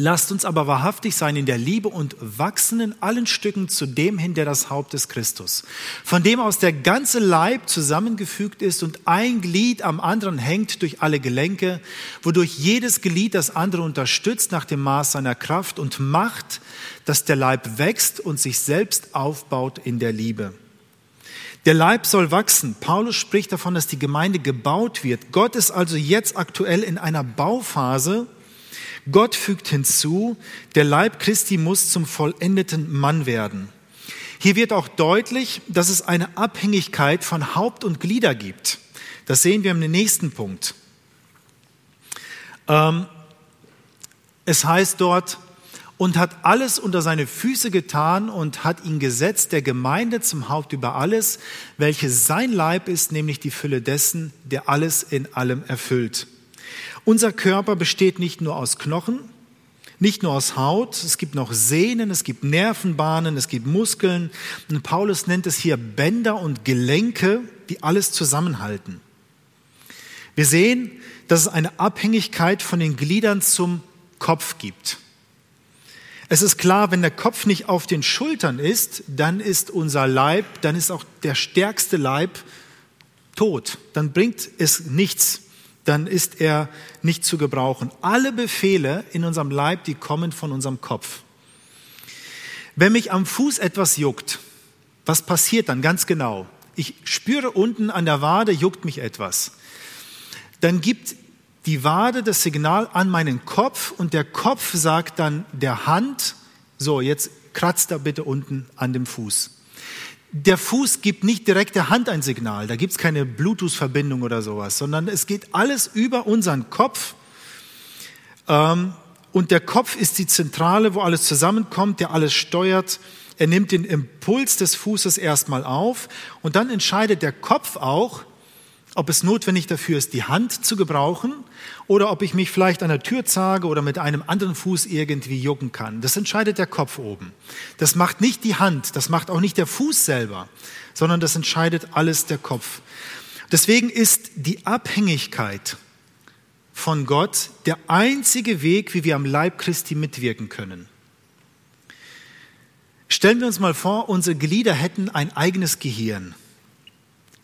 Lasst uns aber wahrhaftig sein in der Liebe und wachsen in allen Stücken zu dem hin, der das Haupt des Christus, von dem aus der ganze Leib zusammengefügt ist und ein Glied am anderen hängt durch alle Gelenke, wodurch jedes Glied das andere unterstützt nach dem Maß seiner Kraft und macht, dass der Leib wächst und sich selbst aufbaut in der Liebe. Der Leib soll wachsen. Paulus spricht davon, dass die Gemeinde gebaut wird. Gott ist also jetzt aktuell in einer Bauphase, Gott fügt hinzu, der Leib Christi muss zum vollendeten Mann werden. Hier wird auch deutlich, dass es eine Abhängigkeit von Haupt und Glieder gibt. Das sehen wir im nächsten Punkt. Ähm, es heißt dort, und hat alles unter seine Füße getan und hat ihn gesetzt, der Gemeinde zum Haupt über alles, welches sein Leib ist, nämlich die Fülle dessen, der alles in allem erfüllt. Unser Körper besteht nicht nur aus Knochen, nicht nur aus Haut, es gibt noch Sehnen, es gibt Nervenbahnen, es gibt Muskeln. Und Paulus nennt es hier Bänder und Gelenke, die alles zusammenhalten. Wir sehen, dass es eine Abhängigkeit von den Gliedern zum Kopf gibt. Es ist klar, wenn der Kopf nicht auf den Schultern ist, dann ist unser Leib, dann ist auch der stärkste Leib tot. Dann bringt es nichts dann ist er nicht zu gebrauchen. Alle Befehle in unserem Leib, die kommen von unserem Kopf. Wenn mich am Fuß etwas juckt, was passiert dann ganz genau? Ich spüre unten an der Wade, juckt mich etwas. Dann gibt die Wade das Signal an meinen Kopf und der Kopf sagt dann der Hand, so jetzt kratzt da bitte unten an dem Fuß der Fuß gibt nicht direkt der Hand ein Signal, da gibt es keine Bluetooth-Verbindung oder sowas, sondern es geht alles über unseren Kopf. Ähm, und der Kopf ist die Zentrale, wo alles zusammenkommt, der alles steuert. Er nimmt den Impuls des Fußes erstmal auf und dann entscheidet der Kopf auch, ob es notwendig dafür ist, die Hand zu gebrauchen oder ob ich mich vielleicht an der Tür zage oder mit einem anderen Fuß irgendwie jucken kann. Das entscheidet der Kopf oben. Das macht nicht die Hand, das macht auch nicht der Fuß selber, sondern das entscheidet alles der Kopf. Deswegen ist die Abhängigkeit von Gott der einzige Weg, wie wir am Leib Christi mitwirken können. Stellen wir uns mal vor, unsere Glieder hätten ein eigenes Gehirn.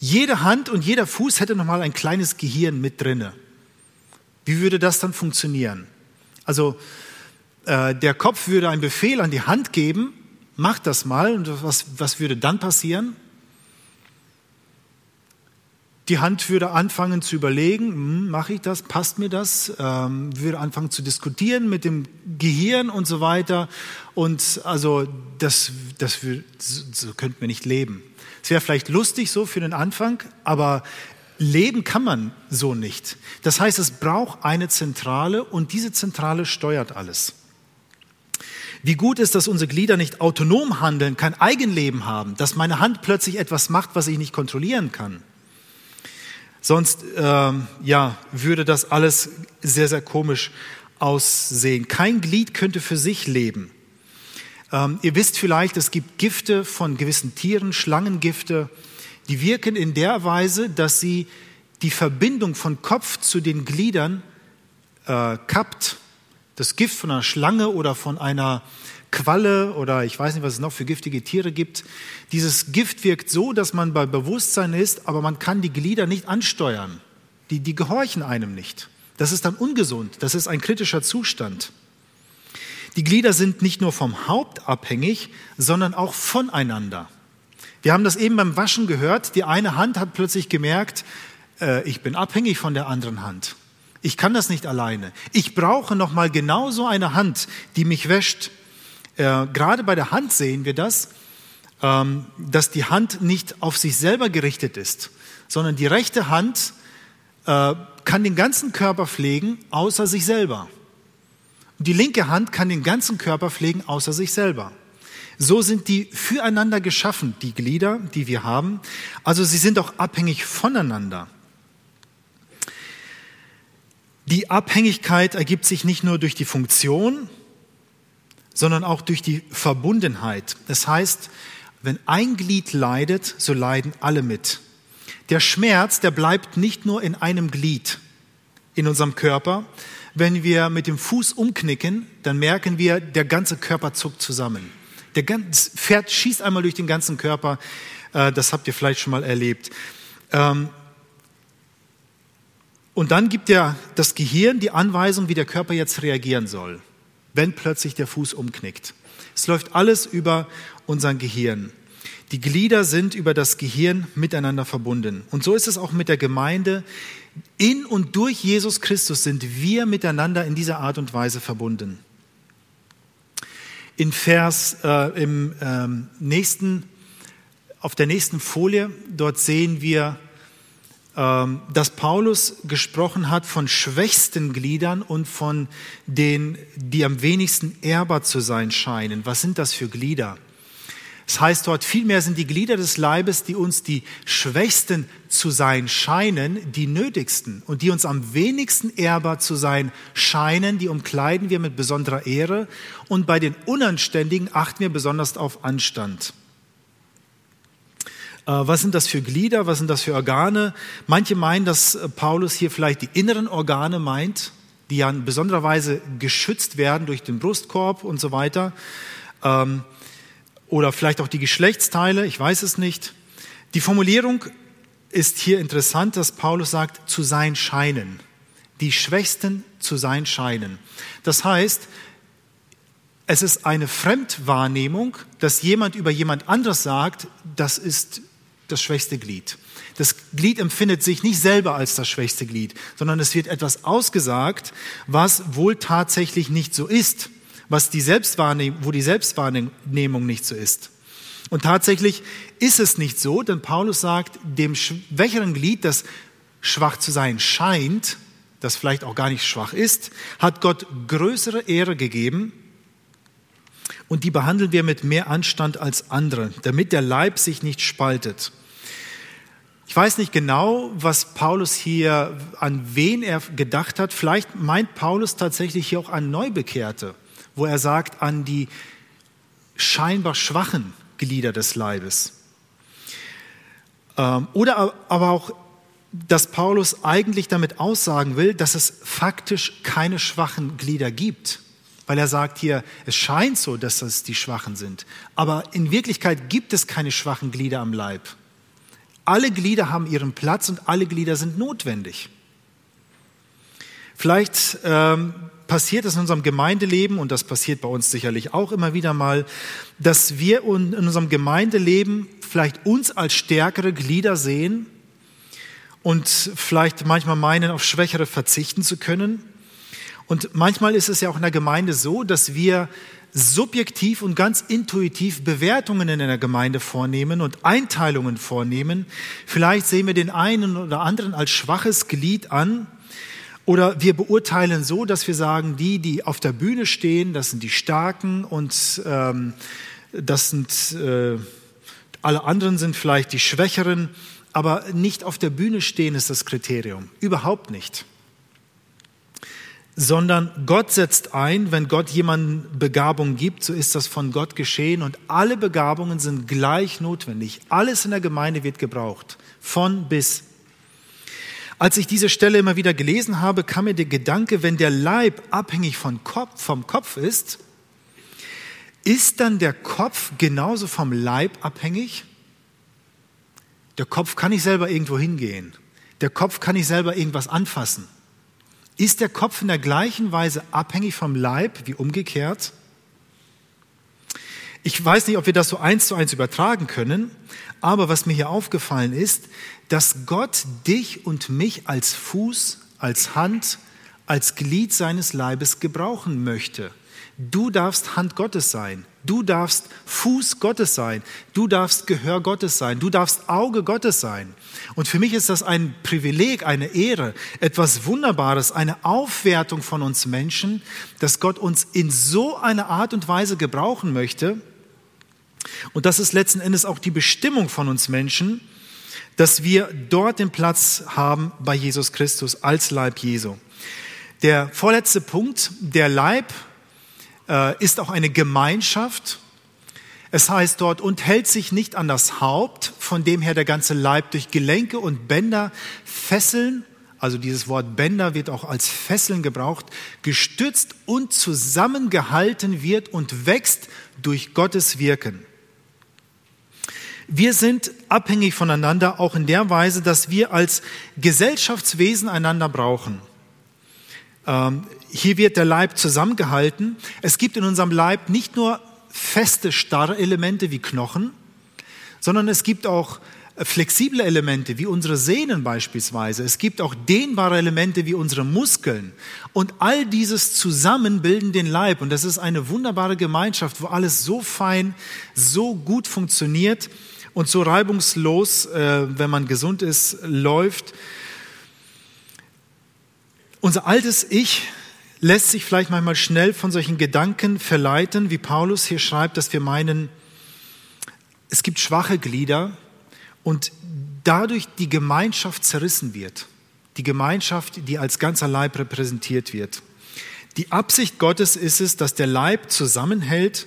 Jede Hand und jeder Fuß hätte nochmal ein kleines Gehirn mit drinne. Wie würde das dann funktionieren? Also äh, der Kopf würde einen Befehl an die Hand geben, mach das mal. Und was, was würde dann passieren? Die Hand würde anfangen zu überlegen, hm, mache ich das, passt mir das, ähm, würde anfangen zu diskutieren mit dem Gehirn und so weiter. Und also das, das so könnten wir nicht leben. Es wäre vielleicht lustig so für den Anfang, aber leben kann man so nicht. Das heißt, es braucht eine Zentrale und diese Zentrale steuert alles. Wie gut ist, dass unsere Glieder nicht autonom handeln, kein Eigenleben haben, dass meine Hand plötzlich etwas macht, was ich nicht kontrollieren kann. Sonst ähm, ja, würde das alles sehr, sehr komisch aussehen. Kein Glied könnte für sich leben. Ähm, ihr wisst vielleicht, es gibt Gifte von gewissen Tieren, Schlangengifte, die wirken in der Weise, dass sie die Verbindung von Kopf zu den Gliedern äh, kappt. Das Gift von einer Schlange oder von einer Qualle oder ich weiß nicht, was es noch für giftige Tiere gibt. Dieses Gift wirkt so, dass man bei Bewusstsein ist, aber man kann die Glieder nicht ansteuern. Die, die gehorchen einem nicht. Das ist dann ungesund. Das ist ein kritischer Zustand. Die Glieder sind nicht nur vom Haupt abhängig, sondern auch voneinander. Wir haben das eben beim Waschen gehört. Die eine Hand hat plötzlich gemerkt, äh, ich bin abhängig von der anderen Hand. Ich kann das nicht alleine. Ich brauche noch mal genauso eine Hand, die mich wäscht, äh, gerade bei der Hand sehen wir das, ähm, dass die Hand nicht auf sich selber gerichtet ist, sondern die rechte Hand äh, kann den ganzen Körper pflegen, außer sich selber. Und die linke Hand kann den ganzen Körper pflegen, außer sich selber. So sind die füreinander geschaffen, die Glieder, die wir haben. Also sie sind auch abhängig voneinander. Die Abhängigkeit ergibt sich nicht nur durch die Funktion, sondern auch durch die Verbundenheit. Das heißt, wenn ein Glied leidet, so leiden alle mit. Der Schmerz, der bleibt nicht nur in einem Glied in unserem Körper. Wenn wir mit dem Fuß umknicken, dann merken wir, der ganze Körper zuckt zusammen. Der Pferd schießt einmal durch den ganzen Körper. Äh, das habt ihr vielleicht schon mal erlebt. Ähm, und dann gibt ja das Gehirn die Anweisung, wie der Körper jetzt reagieren soll wenn plötzlich der Fuß umknickt. Es läuft alles über unser Gehirn. Die Glieder sind über das Gehirn miteinander verbunden. Und so ist es auch mit der Gemeinde. In und durch Jesus Christus sind wir miteinander in dieser Art und Weise verbunden. In Vers äh, im ähm, nächsten, auf der nächsten Folie, dort sehen wir ähm, dass Paulus gesprochen hat von schwächsten Gliedern und von denen, die am wenigsten ehrbar zu sein scheinen. Was sind das für Glieder? Es heißt dort, vielmehr sind die Glieder des Leibes, die uns die schwächsten zu sein scheinen, die nötigsten und die uns am wenigsten ehrbar zu sein scheinen, die umkleiden wir mit besonderer Ehre und bei den Unanständigen achten wir besonders auf Anstand. Äh, was sind das für Glieder? Was sind das für Organe? Manche meinen, dass äh, Paulus hier vielleicht die inneren Organe meint, die ja in besonderer Weise geschützt werden durch den Brustkorb und so weiter. Oder vielleicht auch die Geschlechtsteile, ich weiß es nicht. Die Formulierung ist hier interessant, dass Paulus sagt, zu sein scheinen. Die Schwächsten zu sein scheinen. Das heißt, es ist eine Fremdwahrnehmung, dass jemand über jemand anderes sagt, das ist das schwächste Glied. Das Glied empfindet sich nicht selber als das schwächste Glied, sondern es wird etwas ausgesagt, was wohl tatsächlich nicht so ist, was die Selbstwahrnehmung, wo die Selbstwahrnehmung nicht so ist. Und tatsächlich ist es nicht so, denn Paulus sagt, dem schwächeren Glied, das schwach zu sein scheint, das vielleicht auch gar nicht schwach ist, hat Gott größere Ehre gegeben und die behandeln wir mit mehr Anstand als andere, damit der Leib sich nicht spaltet. Ich weiß nicht genau, was Paulus hier, an wen er gedacht hat. Vielleicht meint Paulus tatsächlich hier auch an Neubekehrte, wo er sagt, an die scheinbar schwachen Glieder des Leibes. Ähm, oder aber auch, dass Paulus eigentlich damit aussagen will, dass es faktisch keine schwachen Glieder gibt. Weil er sagt hier, es scheint so, dass das die Schwachen sind. Aber in Wirklichkeit gibt es keine schwachen Glieder am Leib. Alle Glieder haben ihren Platz und alle Glieder sind notwendig. Vielleicht ähm, passiert es in unserem Gemeindeleben, und das passiert bei uns sicherlich auch immer wieder mal, dass wir in unserem Gemeindeleben vielleicht uns als stärkere Glieder sehen und vielleicht manchmal meinen, auf Schwächere verzichten zu können. Und manchmal ist es ja auch in der Gemeinde so, dass wir subjektiv und ganz intuitiv Bewertungen in der Gemeinde vornehmen und Einteilungen vornehmen. Vielleicht sehen wir den einen oder anderen als schwaches Glied an oder wir beurteilen so, dass wir sagen, die, die auf der Bühne stehen, das sind die Starken und ähm, das sind äh, alle anderen sind vielleicht die Schwächeren, aber nicht auf der Bühne stehen ist das Kriterium. Überhaupt nicht sondern Gott setzt ein, wenn Gott jemanden Begabung gibt, so ist das von Gott geschehen und alle Begabungen sind gleich notwendig. Alles in der Gemeinde wird gebraucht, von bis. Als ich diese Stelle immer wieder gelesen habe, kam mir der Gedanke, wenn der Leib abhängig von Kopf, vom Kopf ist, ist dann der Kopf genauso vom Leib abhängig? Der Kopf kann nicht selber irgendwo hingehen. Der Kopf kann nicht selber irgendwas anfassen. Ist der Kopf in der gleichen Weise abhängig vom Leib wie umgekehrt? Ich weiß nicht, ob wir das so eins zu eins übertragen können, aber was mir hier aufgefallen ist, dass Gott dich und mich als Fuß, als Hand, als Glied seines Leibes gebrauchen möchte. Du darfst Hand Gottes sein. Du darfst Fuß Gottes sein. Du darfst Gehör Gottes sein. Du darfst Auge Gottes sein. Und für mich ist das ein Privileg, eine Ehre, etwas Wunderbares, eine Aufwertung von uns Menschen, dass Gott uns in so einer Art und Weise gebrauchen möchte. Und das ist letzten Endes auch die Bestimmung von uns Menschen, dass wir dort den Platz haben bei Jesus Christus als Leib Jesu. Der vorletzte Punkt, der Leib äh, ist auch eine Gemeinschaft. Es heißt dort, und hält sich nicht an das Haupt, von dem her der ganze Leib durch Gelenke und Bänder fesseln, also dieses Wort Bänder wird auch als Fesseln gebraucht, gestützt und zusammengehalten wird und wächst durch Gottes Wirken. Wir sind abhängig voneinander auch in der Weise, dass wir als Gesellschaftswesen einander brauchen. Ähm, hier wird der Leib zusammengehalten. Es gibt in unserem Leib nicht nur feste, starre Elemente wie Knochen, sondern es gibt auch flexible Elemente wie unsere Sehnen beispielsweise. Es gibt auch dehnbare Elemente wie unsere Muskeln. Und all dieses zusammen bilden den Leib. Und das ist eine wunderbare Gemeinschaft, wo alles so fein, so gut funktioniert und so reibungslos, äh, wenn man gesund ist, läuft. Unser altes Ich lässt sich vielleicht manchmal schnell von solchen Gedanken verleiten, wie Paulus hier schreibt, dass wir meinen, es gibt schwache Glieder und dadurch die Gemeinschaft zerrissen wird. Die Gemeinschaft, die als ganzer Leib repräsentiert wird. Die Absicht Gottes ist es, dass der Leib zusammenhält,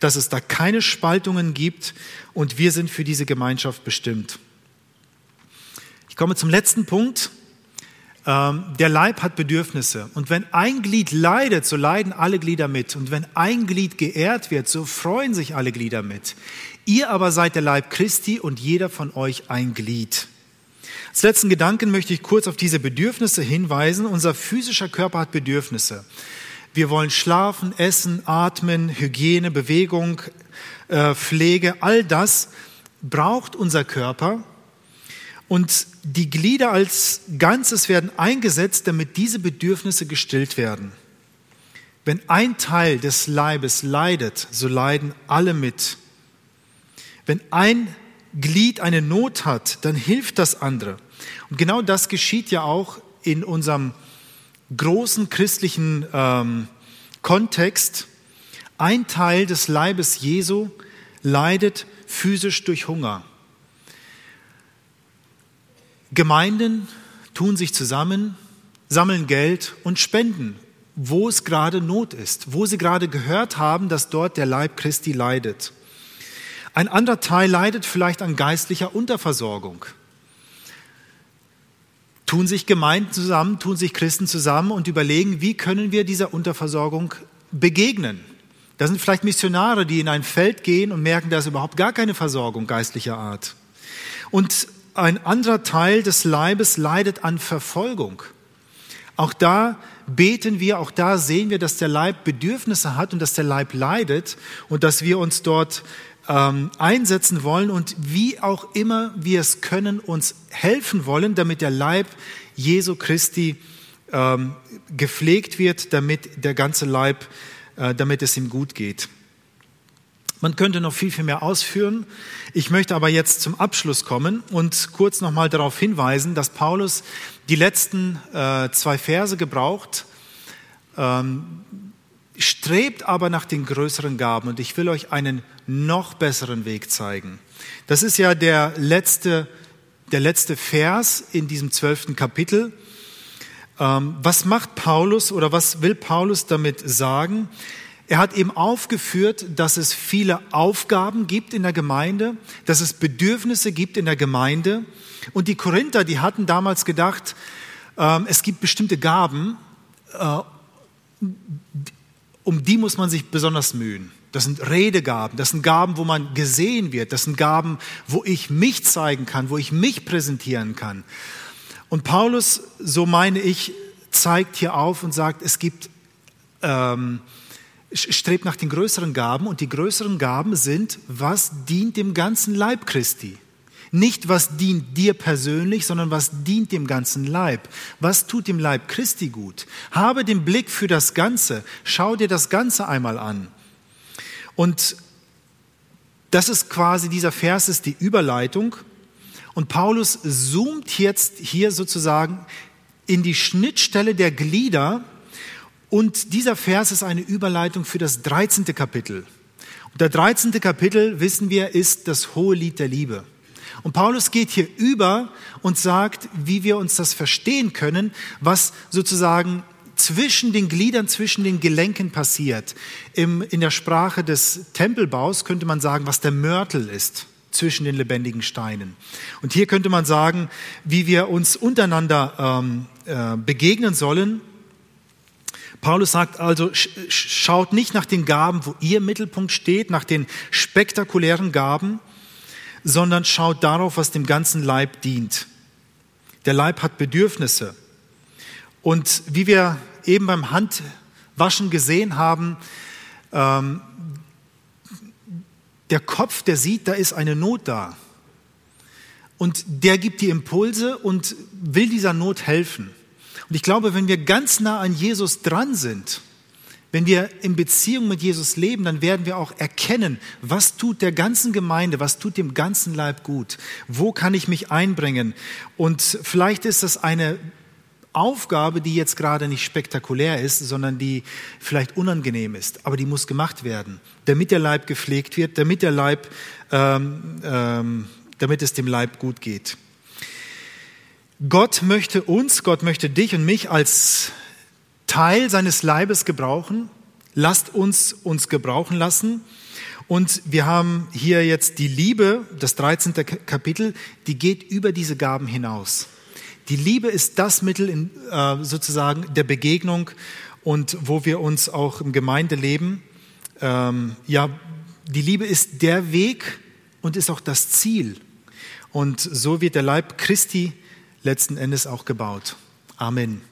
dass es da keine Spaltungen gibt und wir sind für diese Gemeinschaft bestimmt. Ich komme zum letzten Punkt. Ähm, der Leib hat Bedürfnisse. Und wenn ein Glied leidet, so leiden alle Glieder mit. Und wenn ein Glied geehrt wird, so freuen sich alle Glieder mit. Ihr aber seid der Leib Christi und jeder von euch ein Glied. Als letzten Gedanken möchte ich kurz auf diese Bedürfnisse hinweisen. Unser physischer Körper hat Bedürfnisse. Wir wollen schlafen, essen, atmen, Hygiene, Bewegung, äh, Pflege. All das braucht unser Körper. Und die Glieder als Ganzes werden eingesetzt, damit diese Bedürfnisse gestillt werden. Wenn ein Teil des Leibes leidet, so leiden alle mit. Wenn ein Glied eine Not hat, dann hilft das andere. Und genau das geschieht ja auch in unserem großen christlichen ähm, Kontext. Ein Teil des Leibes Jesu leidet physisch durch Hunger. Gemeinden tun sich zusammen, sammeln Geld und spenden, wo es gerade Not ist, wo sie gerade gehört haben, dass dort der Leib Christi leidet. Ein anderer Teil leidet vielleicht an geistlicher Unterversorgung. Tun sich Gemeinden zusammen, tun sich Christen zusammen und überlegen, wie können wir dieser Unterversorgung begegnen. Da sind vielleicht Missionare, die in ein Feld gehen und merken, da ist überhaupt gar keine Versorgung geistlicher Art. Und ein anderer Teil des Leibes leidet an Verfolgung. Auch da beten wir, auch da sehen wir, dass der Leib Bedürfnisse hat und dass der Leib leidet und dass wir uns dort ähm, einsetzen wollen und wie auch immer wir es können, uns helfen wollen, damit der Leib Jesu Christi ähm, gepflegt wird, damit der ganze Leib, äh, damit es ihm gut geht. Man könnte noch viel, viel mehr ausführen. Ich möchte aber jetzt zum Abschluss kommen und kurz nochmal darauf hinweisen, dass Paulus die letzten äh, zwei Verse gebraucht, ähm, strebt aber nach den größeren Gaben und ich will euch einen noch besseren Weg zeigen. Das ist ja der letzte, der letzte Vers in diesem zwölften Kapitel. Ähm, was macht Paulus oder was will Paulus damit sagen? Er hat eben aufgeführt, dass es viele Aufgaben gibt in der Gemeinde, dass es Bedürfnisse gibt in der Gemeinde. Und die Korinther, die hatten damals gedacht, ähm, es gibt bestimmte Gaben, äh, um die muss man sich besonders mühen. Das sind Redegaben, das sind Gaben, wo man gesehen wird, das sind Gaben, wo ich mich zeigen kann, wo ich mich präsentieren kann. Und Paulus, so meine ich, zeigt hier auf und sagt, es gibt ähm, strebt nach den größeren Gaben und die größeren Gaben sind, was dient dem ganzen Leib Christi. Nicht, was dient dir persönlich, sondern was dient dem ganzen Leib. Was tut dem Leib Christi gut? Habe den Blick für das Ganze. Schau dir das Ganze einmal an. Und das ist quasi, dieser Vers ist die Überleitung. Und Paulus zoomt jetzt hier sozusagen in die Schnittstelle der Glieder und dieser Vers ist eine Überleitung für das 13. Kapitel. Und der 13. Kapitel, wissen wir, ist das hohe Lied der Liebe. Und Paulus geht hier über und sagt, wie wir uns das verstehen können, was sozusagen zwischen den Gliedern, zwischen den Gelenken passiert. Im, in der Sprache des Tempelbaus könnte man sagen, was der Mörtel ist zwischen den lebendigen Steinen. Und hier könnte man sagen, wie wir uns untereinander ähm, äh, begegnen sollen Paulus sagt also, schaut nicht nach den Gaben, wo ihr Mittelpunkt steht, nach den spektakulären Gaben, sondern schaut darauf, was dem ganzen Leib dient. Der Leib hat Bedürfnisse. Und wie wir eben beim Handwaschen gesehen haben, ähm, der Kopf, der sieht, da ist eine Not da. Und der gibt die Impulse und will dieser Not helfen. Und ich glaube, wenn wir ganz nah an Jesus dran sind, wenn wir in Beziehung mit Jesus leben, dann werden wir auch erkennen, was tut der ganzen Gemeinde, was tut dem ganzen Leib gut, wo kann ich mich einbringen. Und vielleicht ist das eine Aufgabe, die jetzt gerade nicht spektakulär ist, sondern die vielleicht unangenehm ist, aber die muss gemacht werden, damit der Leib gepflegt wird, damit der Leib, ähm, ähm, damit es dem Leib gut geht. Gott möchte uns, Gott möchte dich und mich als Teil seines Leibes gebrauchen. Lasst uns uns gebrauchen lassen. Und wir haben hier jetzt die Liebe, das 13. Kapitel, die geht über diese Gaben hinaus. Die Liebe ist das Mittel in, äh, sozusagen der Begegnung und wo wir uns auch im Gemeindeleben, ähm, ja, die Liebe ist der Weg und ist auch das Ziel. Und so wird der Leib Christi letzten Endes auch gebaut. Amen.